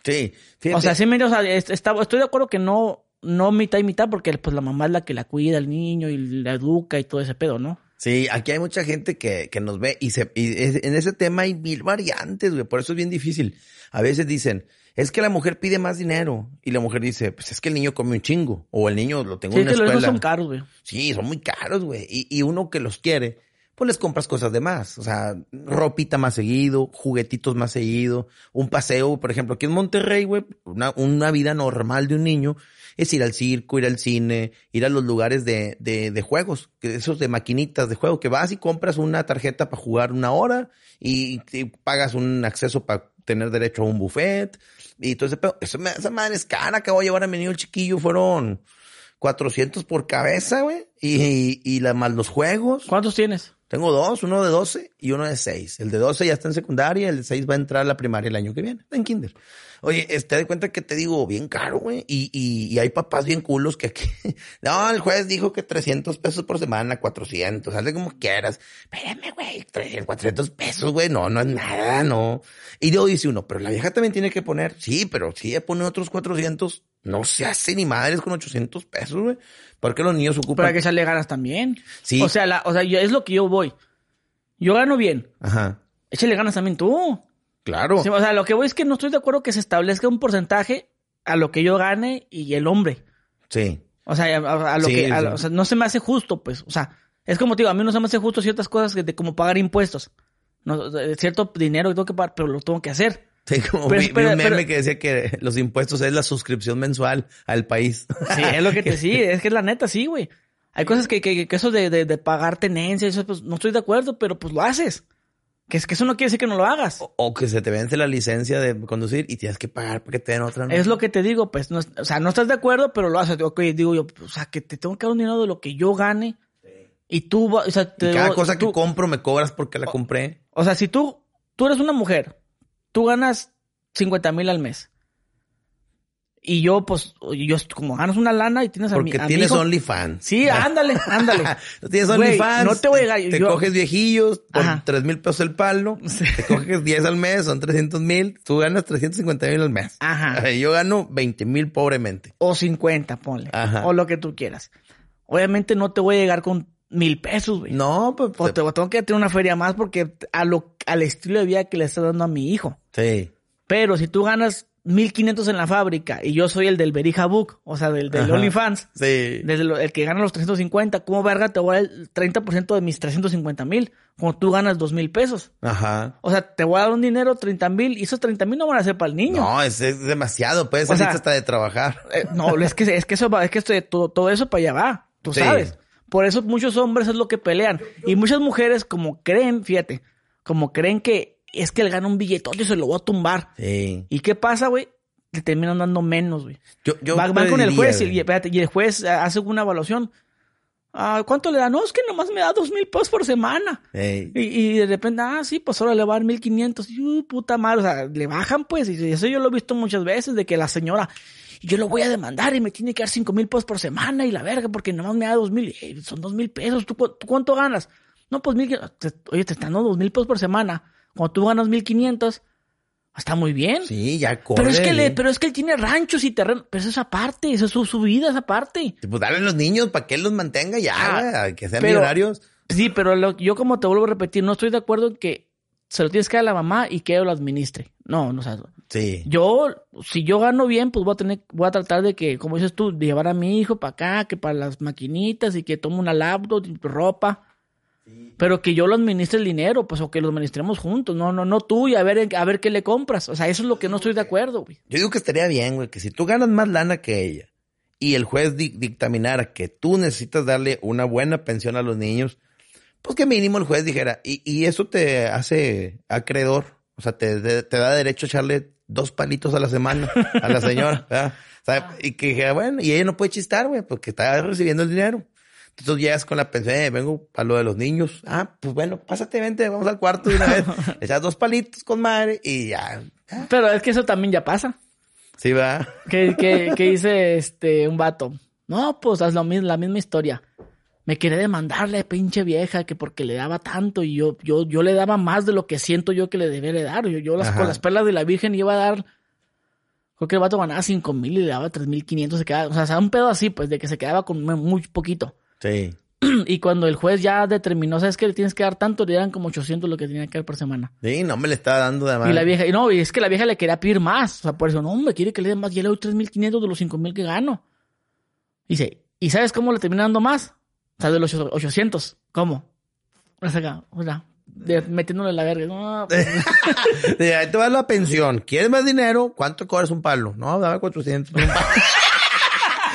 Sí. O Fíjate. sea, sí, mira, o sea, es- está- estoy de acuerdo que no, no mitad y mitad, porque pues la mamá es la que la cuida al niño y la educa y todo ese pedo, ¿no? Sí, aquí hay mucha gente que, que nos ve y, se, y es- en ese tema hay mil variantes, güey. Por eso es bien difícil. A veces dicen, es que la mujer pide más dinero. Y la mujer dice, pues es que el niño come un chingo. O el niño lo tengo Sí, en una que los escuela. son caros, güey. Sí, son muy caros, güey. Y, y uno que los quiere, pues les compras cosas de más. O sea, ropita más seguido, juguetitos más seguido, un paseo, por ejemplo, aquí en Monterrey, güey, una, una vida normal de un niño es ir al circo, ir al cine, ir a los lugares de, de, de juegos, que esos de maquinitas de juego, que vas y compras una tarjeta para jugar una hora y, y pagas un acceso para tener derecho a un buffet y todo ese pedo. Eso me, esa madre es cara que voy a llevar a mi niño el chiquillo, fueron 400 por cabeza, güey, y, y la, más los juegos. ¿Cuántos tienes? Tengo dos, uno de 12 y uno de 6. El de 12 ya está en secundaria, el de 6 va a entrar a la primaria el año que viene, en kinder. Oye, este, de cuenta que te digo, bien caro, güey, y, y, y hay papás bien culos que aquí, no, el juez dijo que 300 pesos por semana, 400, hazle como quieras. Espérame, güey, 300, 400 pesos, güey, no, no es nada, no. Y luego dice uno, pero la vieja también tiene que poner, sí, pero si ella pone otros 400, No se hace ni madres con 800 pesos, güey. Porque los niños ocupan. Para que echarle ganas también. Sí. O sea, la, o sea, es lo que yo voy. Yo gano bien. Ajá. Échale ganas también tú. Claro. Sí, o sea, lo que voy es que no estoy de acuerdo que se establezca un porcentaje a lo que yo gane y el hombre. Sí. O sea, a, a lo Sí, que, a- o sea, no se me hace justo, pues. O sea, es como te digo, a mí no se me hace justo ciertas cosas que de como pagar impuestos. No, cierto dinero que tengo que pagar, pero lo tengo que hacer. Sí, como Pero vi, un meme pero- que decía que los impuestos es la suscripción mensual al país. Sí, es lo que te sí, es que es la neta, sí, güey. Hay cosas que, que, que eso de, de, de pagar tenencia, eso pues no estoy de acuerdo, pero pues lo haces. Que es que eso no quiere decir que no lo hagas. o que se te vence la licencia de conducir y tienes que pagar para que te den otra. ¿no? Es lo que te digo, pues, no, o sea, no estás de acuerdo, pero lo haces. Ok, digo yo, o sea, que te tengo que dar un dinero de lo que yo gane. Y tú, o sea, te Y cada digo, cosa que compro me cobras porque la compré. O sea, si tú, tú eres una mujer, tú ganas 50 mil al mes. Y yo, pues, yo, como ganas una lana y tienes a mi, Porque a mi tienes hijo- OnlyFans. Sí, ándale, ándale. Tú tienes OnlyFans. no te voy a llegar, Te yo- coges viejillos por tres mil pesos el palo. Sí. Te coges 10 al mes, son 300 mil. Tú ganas 350 mil al mes. Ajá. Yo gano 20 mil pobremente. O 50, ponle. Ajá. O lo que tú quieras. Obviamente no te voy a llegar con mil pesos, güey. No, pues. O te, tengo que tener una feria más porque a lo, al estilo de vida que le estás dando a mi hijo. Sí. Pero si tú ganas 1500 en la fábrica y yo soy el del Berija Book, o sea, del, del. OnlyFans, Sí. desde lo- el que gana los 350, ¿cómo verga te voy a dar el 30% de mis 350 mil? Cuando tú ganas 2 mil pesos. Ajá. O sea, te voy a dar un dinero, 30 mil, y esos 30 mil no van a ser para el niño. No, es, es demasiado. Puedes O sea- hasta de trabajar. Eh, no, es que, es que eso va, es que esto, todo, todo eso para allá va, tú Sí. sabes. Por eso muchos hombres es lo que pelean. Y muchas mujeres como creen, fíjate, como creen que es que él gana un billetote y se lo voy a tumbar. Sí. ¿Y qué pasa, güey? Le terminan dando menos, güey. Yo, yo Van, van con el juez y, güey. espérate, y el juez eh, hace una evaluación. Ah, ¿Cuánto le da? No, es que nomás me da dos mil pesos por semana. Y, y de repente, ah, sí, pues ahora le va a dar 1500. Y, uy, puta madre, o sea, le bajan, pues. Y eso yo lo he visto muchas veces, de que la señora, yo lo voy a demandar y me tiene que dar cinco mil pesos por semana y la verga, porque nomás me da dos mil. Eh, son dos mil pesos. ¿Tú, cu- tú cuánto ganas? No, pues mil. Oye, te están dando dos mil pesos por semana. Cuando tú ganas mil quinientos, está muy bien. Sí, ya pero es que le, pero es que él tiene ranchos y terrenos. Pero eso es aparte, eso es su, su vida, es aparte. Pues dale a los niños para que él los mantenga ya, Ah, que sean pero- millonarios. Sí, pero lo- yo como te vuelvo a repetir, no estoy de acuerdo en que se lo tienes que dar a la mamá y que ella lo administre. No, no, o sea, Sí. yo, si yo gano bien, pues voy a tener, voy a tratar de que, como dices tú, de llevar a mi hijo para acá, que para las maquinitas y que tome una laptop, y ropa. Pero que yo lo administre el dinero, pues, o que lo administremos juntos. No, no, no tú y a ver, a ver qué le compras. O sea, eso es lo que no estoy de acuerdo, güey. Yo digo que estaría bien, güey, que si tú ganas más lana que ella y el juez di- dictaminara que tú necesitas darle una buena pensión a los niños, pues que mínimo el juez dijera, y, y eso te hace acreedor, o sea, te, te- te da derecho a echarle dos palitos a la semana a la señora, ¿verdad? O sea, y que dijera, bueno, y ella no puede chistar, güey, porque está recibiendo el dinero. Entonces llegas con la pensión, eh, vengo a lo de los niños. Ah, pues bueno, pásate, vente, vamos al cuarto de una vez. Le echas dos palitos con madre y ya. Pero es que eso también ya pasa. Sí, va. que, que, que dice este un vato. No, pues haz lo mismo, la misma historia. Me quería demandarle, pinche vieja, que porque le daba tanto y yo, yo, yo le daba más de lo que siento yo que le debería dar. Yo, yo las, Ajá. con las perlas de la Virgen iba a dar. Creo que el vato ganaba cinco mil y le daba tres mil quinientos. Se quedaba, o sea, un pedo así, pues, de que se quedaba con muy poquito. Sí. Y cuando el juez ya determinó, ¿sabes qué? Le tienes que dar tanto, le dan como 800 lo que tenía que dar por semana. Sí, no me le estaba dando de más. Y la vieja, y no, y es que la vieja le quería pedir más. O sea, por eso, no, me quiere que le dé más. Y le doy 3.500 de los 5.000 que gano. Dice, ¿y sabes cómo le termina dando más? O sea, de los 800. ¿Cómo? O sea, o sea, de- metiéndole la verga. No, pues, ahí te va la pensión. ¿Quieres más dinero? ¿Cuánto cobras un palo? No, dame 400 por un palo.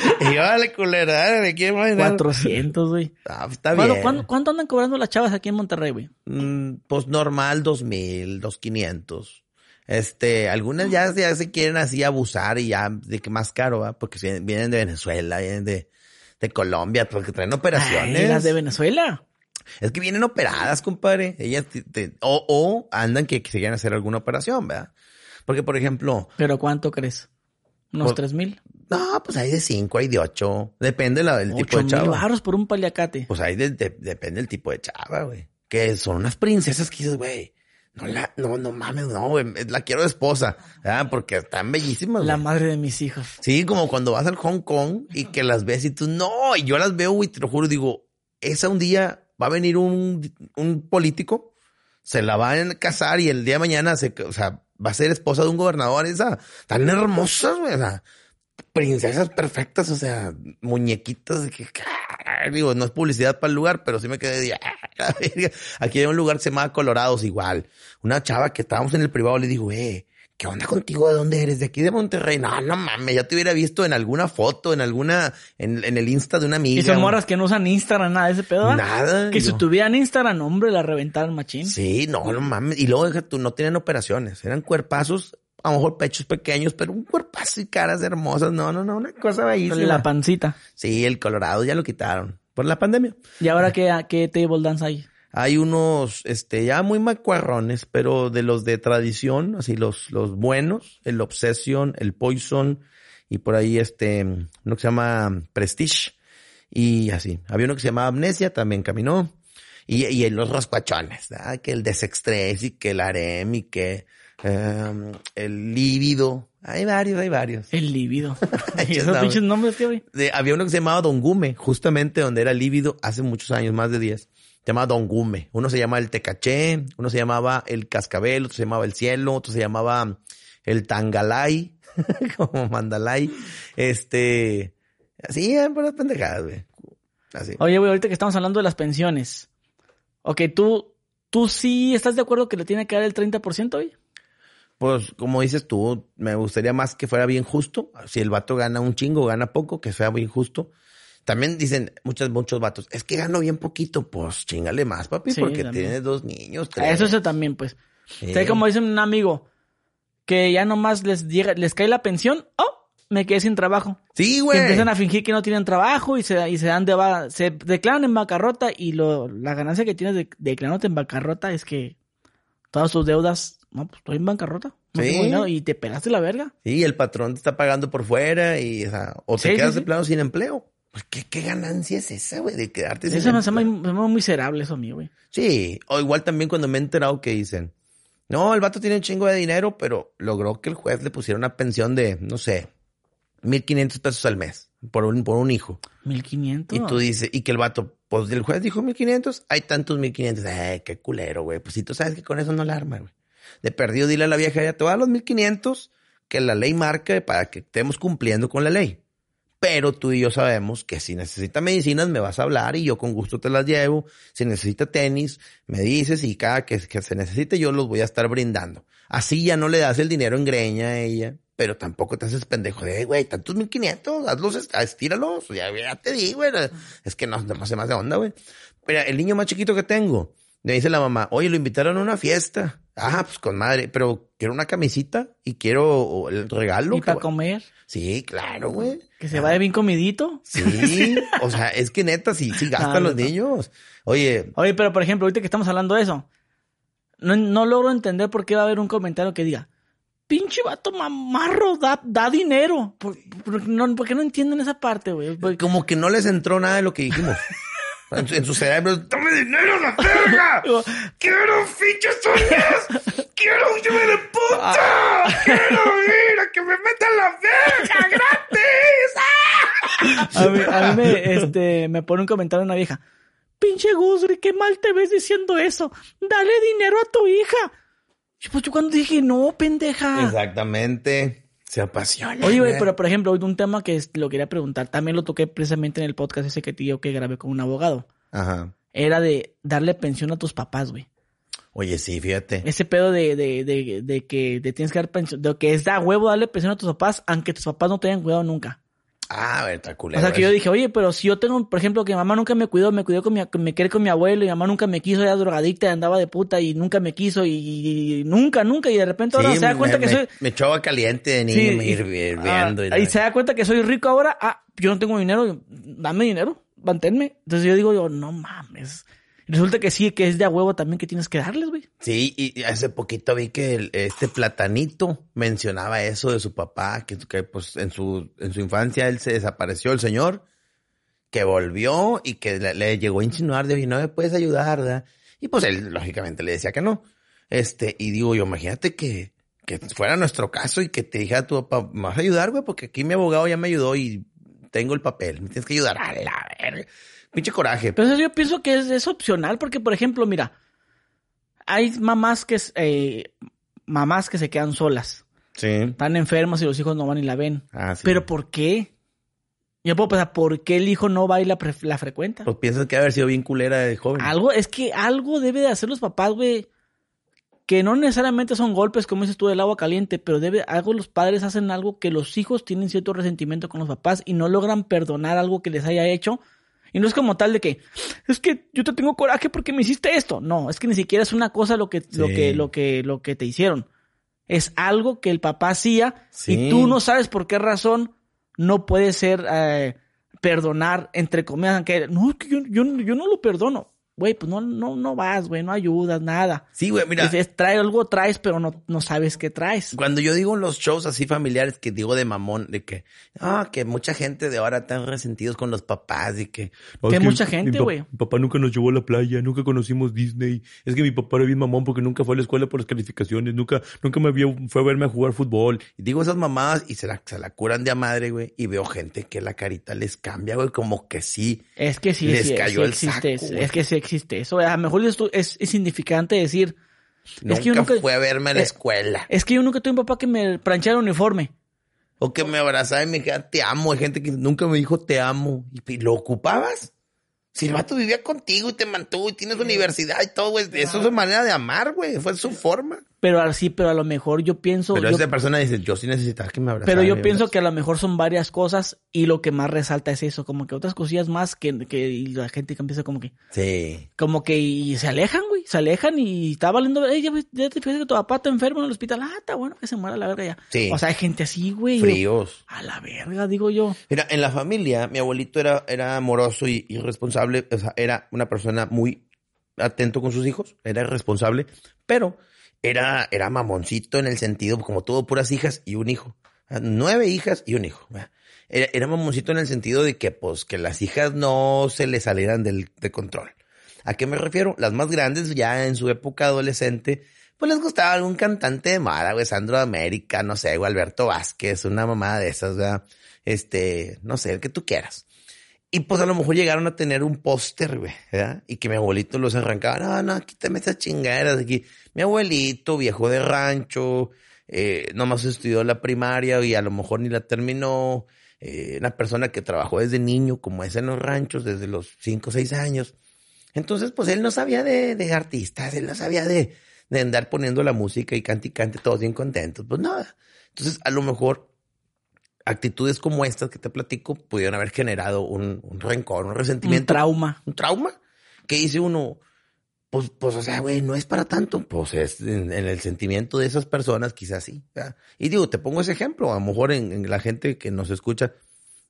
y yo, dale, culera, dale, ¿quieres más dinero? 400, güey. Ah, está ¿Cuándo- bien. ¿Cuánto andan cobrando las chavas aquí en Monterrey, güey? Mm, pues normal, 2000, 2500. Este, algunas ya, ya se quieren así abusar y ya de que más caro, ¿va? Porque vienen, de Venezuela, vienen de, de Colombia, porque traen operaciones. Ay, las de Venezuela. Es que vienen operadas, compadre. Ellas te- te- o, o andan que, que se quieren hacer alguna operación, ¿verdad? Porque, por ejemplo, ¿Pero cuánto crees? ¿Unos tres mil? No, pues hay de cinco, hay de ocho. Depende la, del tipo ¿Ocho de mil chava. baros por un paliacate? Pues de, de- depende del tipo de chava, güey. Que son unas princesas que dices, güey, No la, no, no mames, no, güey, la quiero de esposa, ¿verdad? Porque están bellísimas, La güey. madre de mis hijos. Sí, como cuando vas al Hong Kong y que las ves y tú, no, y yo las veo, güey, te lo juro, digo, esa un día va a venir un, un político, se la van a casar y el día de mañana se, o sea, va a ser esposa de un gobernador, esa, tan hermosas, güey, o sea, princesas perfectas, o sea, muñequitas de que, ah, digo, no es publicidad para el lugar, pero sí me quedé de, ah, aquí hay un lugar que se llama Colorados igual. Una chava que estábamos en el privado le digo, eh, ¿qué onda contigo? ¿De dónde eres? ¿De aquí de Monterrey? No, no mames, ya te hubiera visto en alguna foto, en alguna, en, en el Insta de una amiga. Y son morras que no usan Instagram, nada de ese pedo. Nada. Que si tuvieran Instagram, hombre, la reventaron machín. Sí, no, no mames. Y luego, deja tú, no tenían operaciones. Eran cuerpazos, a lo mejor pechos pequeños, pero un cuerpazo y caras hermosas. No, no, no, una cosa bellísima. La pancita. Sí, el Colorado ya lo quitaron por la pandemia. ¿Y ahora qué, qué table dance hay? Hay unos, este, ya muy macuarrones, pero de los de tradición, así los, los buenos, el Obsession, el Poison, y por ahí este, uno que se llama Prestige, y así. Había uno que se llama Amnesia, también caminó, y, y en los raspachones, ¿verdad? que el Desextrés, y que el Harem, y que em, el Lívido, hay varios, hay varios. El líbido. y Esos pinches nombres que güey. de- había uno que se llamaba Don Gume, justamente donde era lívido hace muchos años, más de 10. Se llamaba Don Gume. Uno se llamaba el Tecaché, uno se llamaba el Cascabel, otro se llamaba el Cielo, otro se llamaba el Tangalay, como Mandalay. Este, así, eran puras pendejadas, güey. Así. Oye, güey, ahorita que estamos hablando de las pensiones. Ok, tú, tú sí estás de acuerdo que le tiene que dar el 30%, güey. Pues, como dices tú, me gustaría más que fuera bien justo. Si el vato gana un chingo, gana poco, que sea bien justo. También dicen muchos, muchos vatos, es que gano bien poquito, pues chingale más, papi, Sí, porque también. tienes dos niños. Tres. Eso es también, pues. Sí. Como dice un amigo, que ya nomás les llega, les cae la pensión, oh, me quedé sin trabajo. Sí, güey. empiezan a fingir que no tienen trabajo y se, y se dan de va- se declaran en bancarrota y lo, la ganancia que tienes de declarándote en bancarrota es que todas tus deudas, no, pues estoy en bancarrota. No Sí. tengo y te pelaste la verga. Sí, el patrón te está pagando por fuera y, o, sea, o te Sí, quedas sí. de plano sin empleo. Pues, ¿qué, qué ganancia es esa, güey, de quedarte sin Eso me hace muy, miserable eso a mí, güey. Sí, o igual también cuando me he enterado que dicen, no, el vato tiene un chingo de dinero, pero logró que el juez le pusiera una pensión de, no sé, 1500 pesos al mes por un, por un hijo. 1500. Y tú dices, y que el vato, pues el juez dijo 1500, hay tantos 1500. Ay, qué culero, güey. Pues si tú sabes que con eso no la arma, güey. De perdido, dile a la vieja, ya te voy a dar los 1500 que la ley marca para que estemos cumpliendo con la ley. Pero tú y yo sabemos que si necesita medicinas me vas a hablar y yo con gusto te las llevo. Si necesita tenis, me dices y cada que, se necesite yo los voy a estar brindando. Así ya no le das el dinero en greña a ella, pero tampoco te haces pendejo de, "Ey, güey, tantos 1500, hazlos, est- estíralos. Ya, te di, güey. Es que no, no se más de onda, güey. Mira, el niño más chiquito que tengo, le dice la mamá, oye, lo invitaron a una fiesta. Ah, pues con madre, pero quiero una camisita y quiero el regalo. y para comer, Sí, claro, güey. que se vaya bien comidito. Sí, o sea, es que neta, sí, sí gastan los no. niños. Oye, Oye, pero por ejemplo, ahorita que estamos hablando de eso, no, no logro entender por qué va a haber un comentario que diga, pinche vato mamarro, da, da dinero. ¿Por, por- no, ¿por qué no entienden esa parte, güey? Porque- como que no les entró nada de lo que dijimos. En su, en su cerebro, ¡dame dinero, la verga! ¡Quiero fichas uñas! ¡Quiero un llave de puta! ¡Quiero ir a que me metan la verga gratis! ¡Ah! A mí, a mí me, este, me pone un comentario una vieja. Pinche Gusri, qué mal te ves diciendo eso. Dale dinero a tu hija. Pues yo cuando dije, no, pendeja. Exactamente. Se apasiona. Oye, güey, pero por ejemplo, un tema que es- lo quería preguntar, también lo toqué precisamente en el podcast ese que tío que grabé con un abogado. Ajá. Era de darle pensión a tus papás, güey. Oye, sí, fíjate. Ese pedo de, de, de, de que te tienes que dar pensión, de que es da huevo darle pensión a tus papás, aunque tus papás no te hayan cuidado nunca. Ah, está culero. O sea, que yo dije, oye, pero si yo tengo, por ejemplo, que mamá nunca me cuidó, me cuidó con mi, me quedé con mi abuelo y mamá nunca me quiso, era drogadicta y andaba de puta y nunca me quiso y, y nunca, nunca, y de repente ahora Sí, se da me- cuenta que me, soy... Me echó agua caliente de niño, Sí, me y- hirviendo. ah, y y se da cuenta que soy rico ahora, ah, yo no tengo dinero, dame dinero, manténme. Entonces yo digo, yo, no mames. Resulta que sí, que es de a huevo también que tienes que darles, güey. Sí, y hace poquito vi que el- este platanito mencionaba eso de su papá, que, pues en su, en su infancia él se desapareció el señor, que volvió y que le, le llegó a insinuar de, oye, no me puedes ayudar, ¿verdad? Y pues él lógicamente le decía que no. Este, y digo yo, imagínate que, que fuera nuestro caso y que te dijera tu papá, ¿me vas a ayudar, güey? Porque aquí mi abogado ya me ayudó y tengo el papel, me tienes que ayudar. A la verga. Pinche coraje. Pero yo pienso que es, es opcional porque, por ejemplo, mira, hay mamás que, eh, mamás que se quedan solas. Sí. Están enfermas y los hijos no van y la ven. Ah, sí. Pero ¿por qué? Yo puedo pensar, ¿por qué el hijo no va y la, la frecuenta? Pues piensas que haber sido bien culera de joven. Algo, es que algo debe de hacer los papás, güey. Que no necesariamente son golpes, como dices tú, del agua caliente, pero debe, algo los padres hacen algo que los hijos tienen cierto resentimiento con los papás y no logran perdonar algo que les haya hecho. Y no es como tal de que, es que yo te tengo coraje porque me hiciste esto. No, es que ni siquiera es una cosa lo que, lo que, lo que, lo que te hicieron. Es algo que el papá hacía Sí. y tú no sabes por qué razón no puede ser eh, perdonar, entre comillas, aunque no, es que yo, yo, yo no lo perdono. Güey, pues no, no, no vas, güey, no ayudas, nada. Sí, güey, mira. Es, es traer algo traes, pero no, no sabes qué traes. Cuando yo digo en los shows así familiares que digo de mamón, de que, ah, que mucha gente de ahora están resentidos con los papás y que... "No, Que mucha mi gente, güey. Mi papá nunca nos llevó a la playa, nunca conocimos Disney. Es que mi papá era bien mamón porque nunca fue a la escuela por las calificaciones, nunca, nunca me vio, fue a verme a jugar fútbol. Y digo esas mamadas y se la, se la curan de a madre, güey. Y veo gente que la carita les cambia, güey, como que sí. Es que sí, Les sí, cayó sí el existe saco. Es que sí existe eso. A lo mejor es, es insignificante decir, Nunca, Es que yo nunca- fue a verme a la eh, escuela. es que yo nunca tuve un papá que me planchara el uniforme. O que me abrazaba y me dijera, te amo. Hay gente que nunca me dijo, te amo. ¿Y lo ocupabas? Si el vato vivía contigo y te mantuvo y tienes universidad y todo, güey. Eso es su manera de amar, güey. Fue su forma. Pero así, pero a lo mejor yo pienso... Pero yo- esa persona dice, yo sí necesitaba que me abrazara. Pero yo pienso que a lo mejor son varias cosas y lo que más resalta es eso, como que otras cosillas más que, que y la gente que empieza como que, Sí. como que y se alejan, güey, se alejan y está valiendo, "Ey, ya, te fijas que tu papá está enfermo en el hospital, ah, está bueno que se muera la verga ya. Sí. O sea, hay gente así, güey. yo, Fríos. a la verga, digo yo. Mira, en la familia, mi abuelito era, era amoroso y, y era una persona muy atento con sus hijos. Era responsable. Pero era, era mamoncito en el sentido, como todo, puras hijas y un hijo. Nueve hijas y un hijo. Era, mamoncito en el sentido de que, pues, que las hijas no se le salieran del, de control. ¿A qué me refiero? Las más grandes, ya en su época adolescente, pues les gustaba algún cantante de moda, güey, Sandro América, no sé, o Alberto Vázquez, una mamada de esas. Este, no sé, el que tú quieras. Y pues a lo mejor llegaron a tener un póster, güey. Y que mi abuelito los arrancaba, no, no, quítame esas chingaderas de aquí. Mi abuelito, viejo de rancho, eh, nomás estudió la primaria y a lo mejor ni la terminó. Eh, una persona que trabajó desde niño, como es en los ranchos, desde los 5 o 6 años. Entonces, pues él no sabía de, de artistas, él no sabía de, de andar poniendo la música y cante y cante todos bien contentos. Pues nada. Entonces, a lo mejor actitudes como estas que te platico pudieron haber generado un, un rencor, un Un resentimiento, trauma. un trauma. Que dice uno, pues, pues, o sea, güey, no es para tanto. Pues es en, en el sentimiento de esas personas, quizás sí. ¿verdad? Y digo, te pongo ese ejemplo, a lo mejor en, en la gente que nos escucha,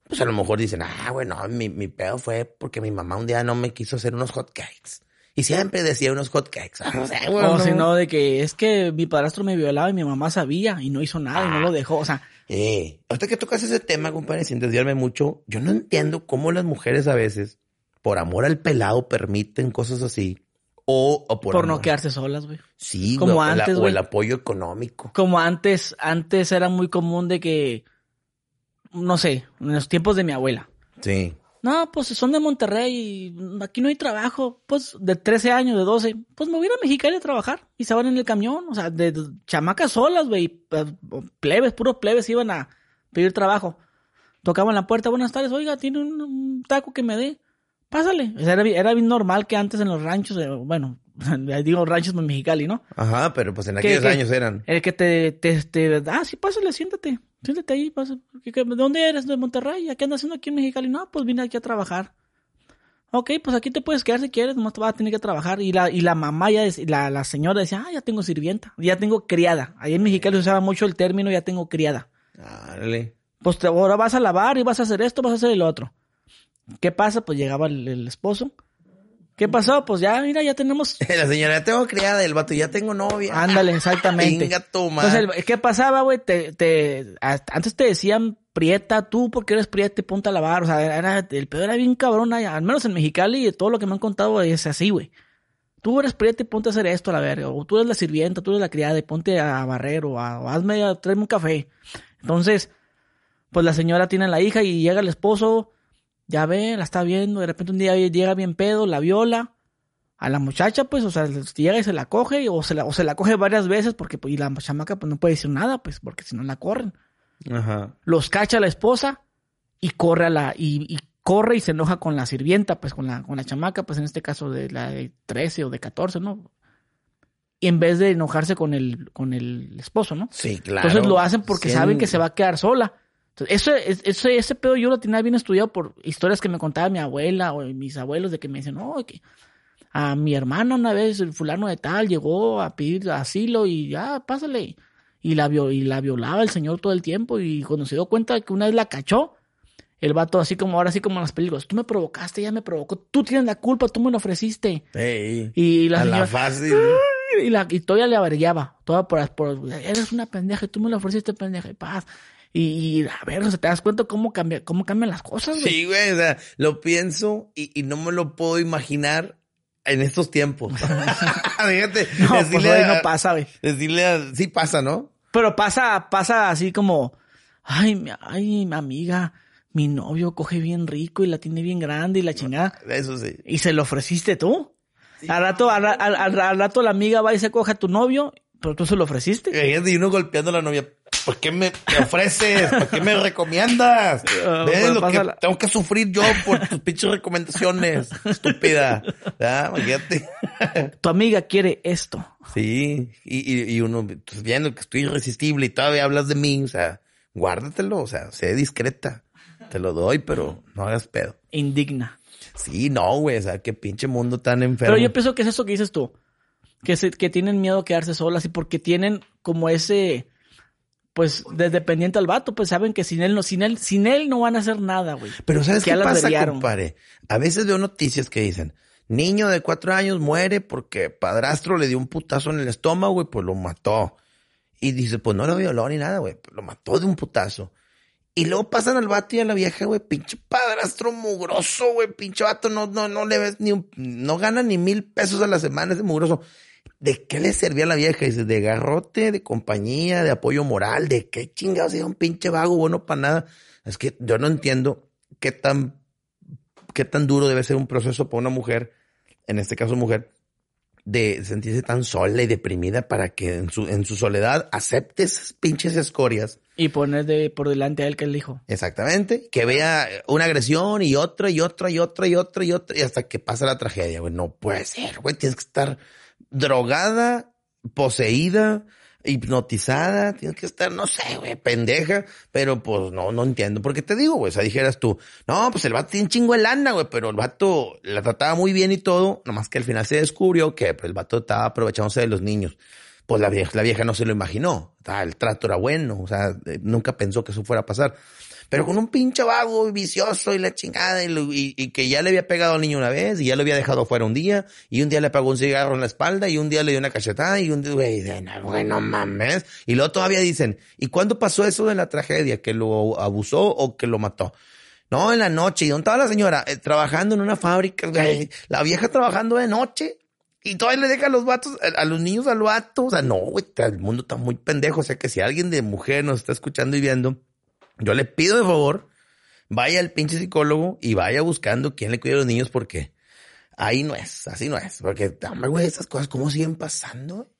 pues a lo mejor dicen, ah, bueno, mi, mi pedo fue porque mi mamá un día no me quiso hacer unos hot cakes. Y siempre decía unos hot cakes. Ah, no sé, güey, O no. si no, de que es que mi padrastro me violaba y mi mamá sabía y no hizo nada y no lo dejó. O sea, Eh, ahorita que tocas ese tema, compadre, sin desviarme mucho, yo no entiendo cómo las mujeres a veces, por amor al pelado, permiten cosas así. O, o por, no quedarse solas, güey. Sí, como antes, o el apoyo económico. Como antes, antes era muy común de que, no sé, en los tiempos de mi abuela. Sí. No, pues son de Monterrey y aquí no hay trabajo. Pues de 13 años, de 12, pues me voy a ir a Mexicali a trabajar. Y se van en el camión, o sea, de, chamacas solas, güey. eh, Plebes, puros plebes iban a pedir trabajo. Tocaban la puerta, buenas tardes, oiga, tiene un, un taco que me dé. Pásale. O sea, era, era bien normal que antes en los ranchos, eh, bueno, digo ranchos en Mexicali, ¿no? Ajá, pero pues en ¿Qué- aquellos años eran. El que te, te, te- ah, sí, pásale, siéntate, siéntate ahí, pasa. ¿Qué- qué- ¿De dónde eres? ¿De Monterrey? ¿A qué andas haciendo aquí en Mexicali? No, pues vine aquí a trabajar. Ok, pues aquí te puedes quedar si quieres, nomás te vas a tener que trabajar. Y la, y la mamá ya, dec- la, la señora decía, ah, ya tengo sirvienta, ya tengo criada. Ahí en Mexicali se usaba mucho el término, ya tengo criada. Dale. Pues te- ahora vas a lavar y vas a hacer esto, vas a hacer el otro. ¿Qué pasa? Pues llegaba el, el esposo. ¿Qué pasó? Pues ya, mira, ya tenemos La señora, ya tengo criada, el vato, ya tengo novia. Ándale, exactamente. Venga, madre. Entonces, ¿qué pasaba, güey? Te, te, antes te decían prieta, tú porque eres prieta y ponte a lavar. O sea, era, el pedo era bien cabrón. Al menos en Mexicali y todo lo que me han contado es así, güey. tú eres prieta y ponte a hacer esto a la verga, o tú eres la sirvienta, tú eres la criada y ponte a barrer, o, a- o hazme, a- tráeme un café. Entonces, pues la señora tiene a la hija y llega el esposo, ya ve, la está viendo, de repente un día llega bien pedo, la viola, a la muchacha, pues, o sea, llega y se la coge, o se la, o se la coge varias veces, porque pues, y la chamaca pues no puede decir nada, pues, porque si no la corren. Ajá. Los cacha la esposa y corre a la, y, y corre y se enoja con la sirvienta, pues con la, con la chamaca, pues en este caso de la de 13 o de 14, ¿no? Y en vez de enojarse con el, con el esposo, ¿no? Sí, claro. Entonces lo hacen porque saben que se va a quedar sola. Eso, es- ese, pedo yo lo tenía bien estudiado por historias que me contaba mi abuela o mis abuelos de que me dicen, no, que a mi hermana una vez, el fulano de tal, llegó a pedir asilo y ya, pásale. Y la, y la violaba el señor todo el tiempo y cuando se dio cuenta que una vez la cachó, el vato así como ahora así como en las películas, tú me provocaste, ella me provocó, tú tienes la culpa, tú me lo ofreciste. Y la a señora, la fácil. y, la, y todavía le averiguaba. Toda por, por, eres una pendeja, tú me lo ofreciste, pendeja, y paz. Y, y a ver, o sea, te das cuenta cómo, cambia, cómo cambian las cosas, güey. Sí, güey, o sea, lo pienso y, y no me lo puedo imaginar en estos tiempos. Fíjate, No, pues decirle a- no pasa, güey. Decirle a- sí pasa, ¿no? Pero pasa, pasa así como, ay, mi, ay, mi amiga, mi novio coge bien rico y la tiene bien grande y la chingada. Eso sí. Y se lo ofreciste tú. al rato, al, al- al- al rato la amiga va y se coge a tu novio, pero tú se lo ofreciste. Y uno golpeando a la novia. ¿Por qué me ofreces? ¿Por qué me recomiendas? ¿Ves pues lo que tengo que sufrir yo por tus pinches recomendaciones? Estúpida. ¿Ah? Imagínate. Tu amiga quiere esto. Sí, y, y, y uno pues, viendo que estoy irresistible y todavía hablas de mí, o sea, guárdatelo, o sea, sé discreta. Te lo doy, pero no hagas pedo. Indigna. Sí, no, güey, o sea, qué pinche mundo tan enfermo. Pero yo pienso que es eso que dices tú. Que, se, que tienen miedo a quedarse solas y porque tienen como ese, pues, de dependiente al vato, pues saben que sin él no, sin él, sin él no van a hacer nada, güey. Pero ¿sabes qué pasa, compadre? A veces veo noticias que dicen, niño de cuatro años muere porque padrastro le dio un putazo en el estómago y pues lo mató. Y dice, pues no lo violó ni nada, güey, lo mató de un putazo. Y luego pasan al vato y a la vieja, güey, pinche padrastro mugroso, güey, pinche vato, no, no, no le ves ni un, no gana ni mil pesos a la semana ese mugroso. ¿De qué le servía a la vieja? De garrote, de compañía, de apoyo moral, de qué chingados era un pinche vago bueno para nada. Es que yo no entiendo qué tan, qué tan duro debe ser un proceso para una mujer, en este caso mujer, de sentirse tan sola y deprimida para que en su, en su soledad acepte esas pinches escorias. Y poner de, por delante a él que él dijo. Exactamente. Que vea una agresión y otra y otra y otra y otra y otra y hasta que pasa la tragedia, güey. No puede ser, güey. Tienes que estar drogada, poseída, hipnotizada. Tienes que estar, no sé, güey, pendeja. Pero pues no, no entiendo. Porque te digo, güey, o sea, dijeras tú, no, pues el vato tiene un chingo de lana, güey, pero el vato la trataba muy bien y todo. Nomás que al final se descubrió que pues, el vato estaba aprovechándose de los niños pues la vieja, la vieja no se lo imaginó. Ah, el trato era bueno, o sea, eh, nunca pensó que eso fuera a pasar. Pero con un pinche vago y vicioso y la chingada y, lo- y- y que ya le había pegado al niño una vez y ya lo había dejado fuera un día y un día le pagó un cigarro en la espalda y un día le dio una cachetada y un día, güey, de- no, güey, no mames. Y luego todavía dicen, ¿y cuándo pasó eso de la tragedia? ¿Que lo abusó o que lo mató? No, en la noche. ¿Y dónde estaba la señora? Eh, trabajando en una fábrica, güey. La vieja trabajando de noche. Y todavía le deja a los vatos, a, a los niños al vato. O sea, no, güey, el mundo está muy pendejo. O sea, que si alguien de mujer nos está escuchando y viendo, yo le pido de favor, vaya al pinche psicólogo y vaya buscando quién le cuida a los niños porque ahí no es, así no es. Porque, hombre, güey, estas cosas, ¿cómo siguen pasando?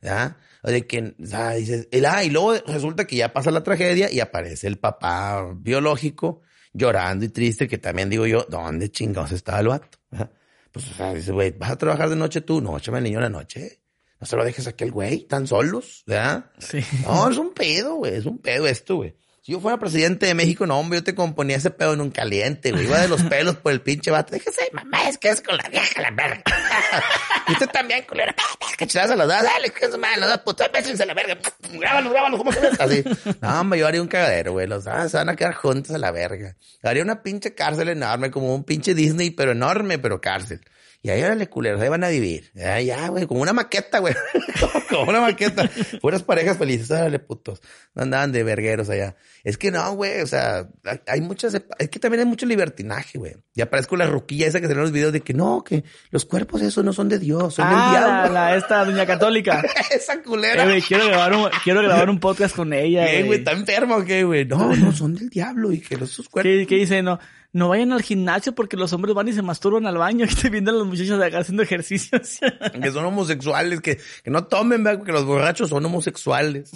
¿Ya? O que, sea, dices, el, ah, y luego resulta que ya pasa la tragedia y aparece el papá biológico llorando y triste, que también digo yo, ¿dónde chingados está el vato? ¿Ya? Pues, o sea, dice, güey, ¿vas a trabajar de noche tú? No, échame el niño en la noche. No se lo dejes a aquel güey, tan solos, ¿verdad? Sí. No, es un pedo, güey, es un pedo esto, güey. Si yo fuera presidente de México, no, hombre, yo te componía ese pedo en un caliente, güey. Iba de los pelos por el pinche vato. Déjese, mamá, es que es con la vieja, la verga. y usted también, culera. Cachetadas a los dos, dale, que es mal, los dos putos, bésense la verga. Grábalo, grábalo, ¿cómo se? Así. No, hombre, yo haría un cagadero, güey. Los dos se van a quedar juntos a la verga. Haría una pinche cárcel enorme, como un pinche Disney, pero enorme, pero cárcel. Y ahí órale, culeros, ahí van a vivir. Ya, ya, güey, como una maqueta, güey. como una maqueta. Puras parejas felices, órale, putos. No andaban de vergueros allá. Es que no, güey, o sea, hay- muchas, es que también hay mucho libertinaje, güey. Y aparezco la ruquilla esa que salió en los videos de que no, que los cuerpos esos no son de Dios, son del Ah, la, diablo. la- esta doña católica. esa Eh, culera. güey, quiero grabar un, quiero grabar un podcast con ella. ¿Qué, güey? güey. ¿Está enfermo qué, güey? No, no, son del diablo y que los sus cuerpos. ¿Qué, qué dice? No, no vayan al gimnasio porque los hombres van y se masturban al baño y te vienen los muchachos de acá haciendo ejercicios. Que son homosexuales, que, que no tomen, ¿verdad? que los borrachos son homosexuales.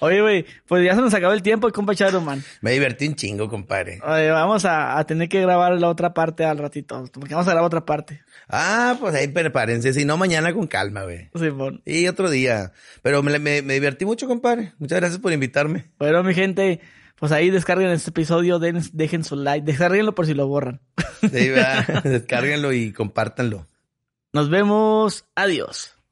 Oye, güey, pues ya se nos acabó el tiempo, compa Man. Me divertí un chingo, compadre. Oye, vamos a, a tener que grabar la otra parte al ratito, porque vamos a grabar otra parte. Ah, pues ahí prepárense, si no, mañana con calma, güey. Simón. Y otro día. Pero me, me, me divertí mucho, compadre. Muchas gracias por invitarme. Bueno, mi gente, pues ahí descarguen este episodio, den- dejen su like, descarguenlo por si lo borran. Sí, ¿verdad? Descárguenlo y compártanlo. Nos vemos, adiós.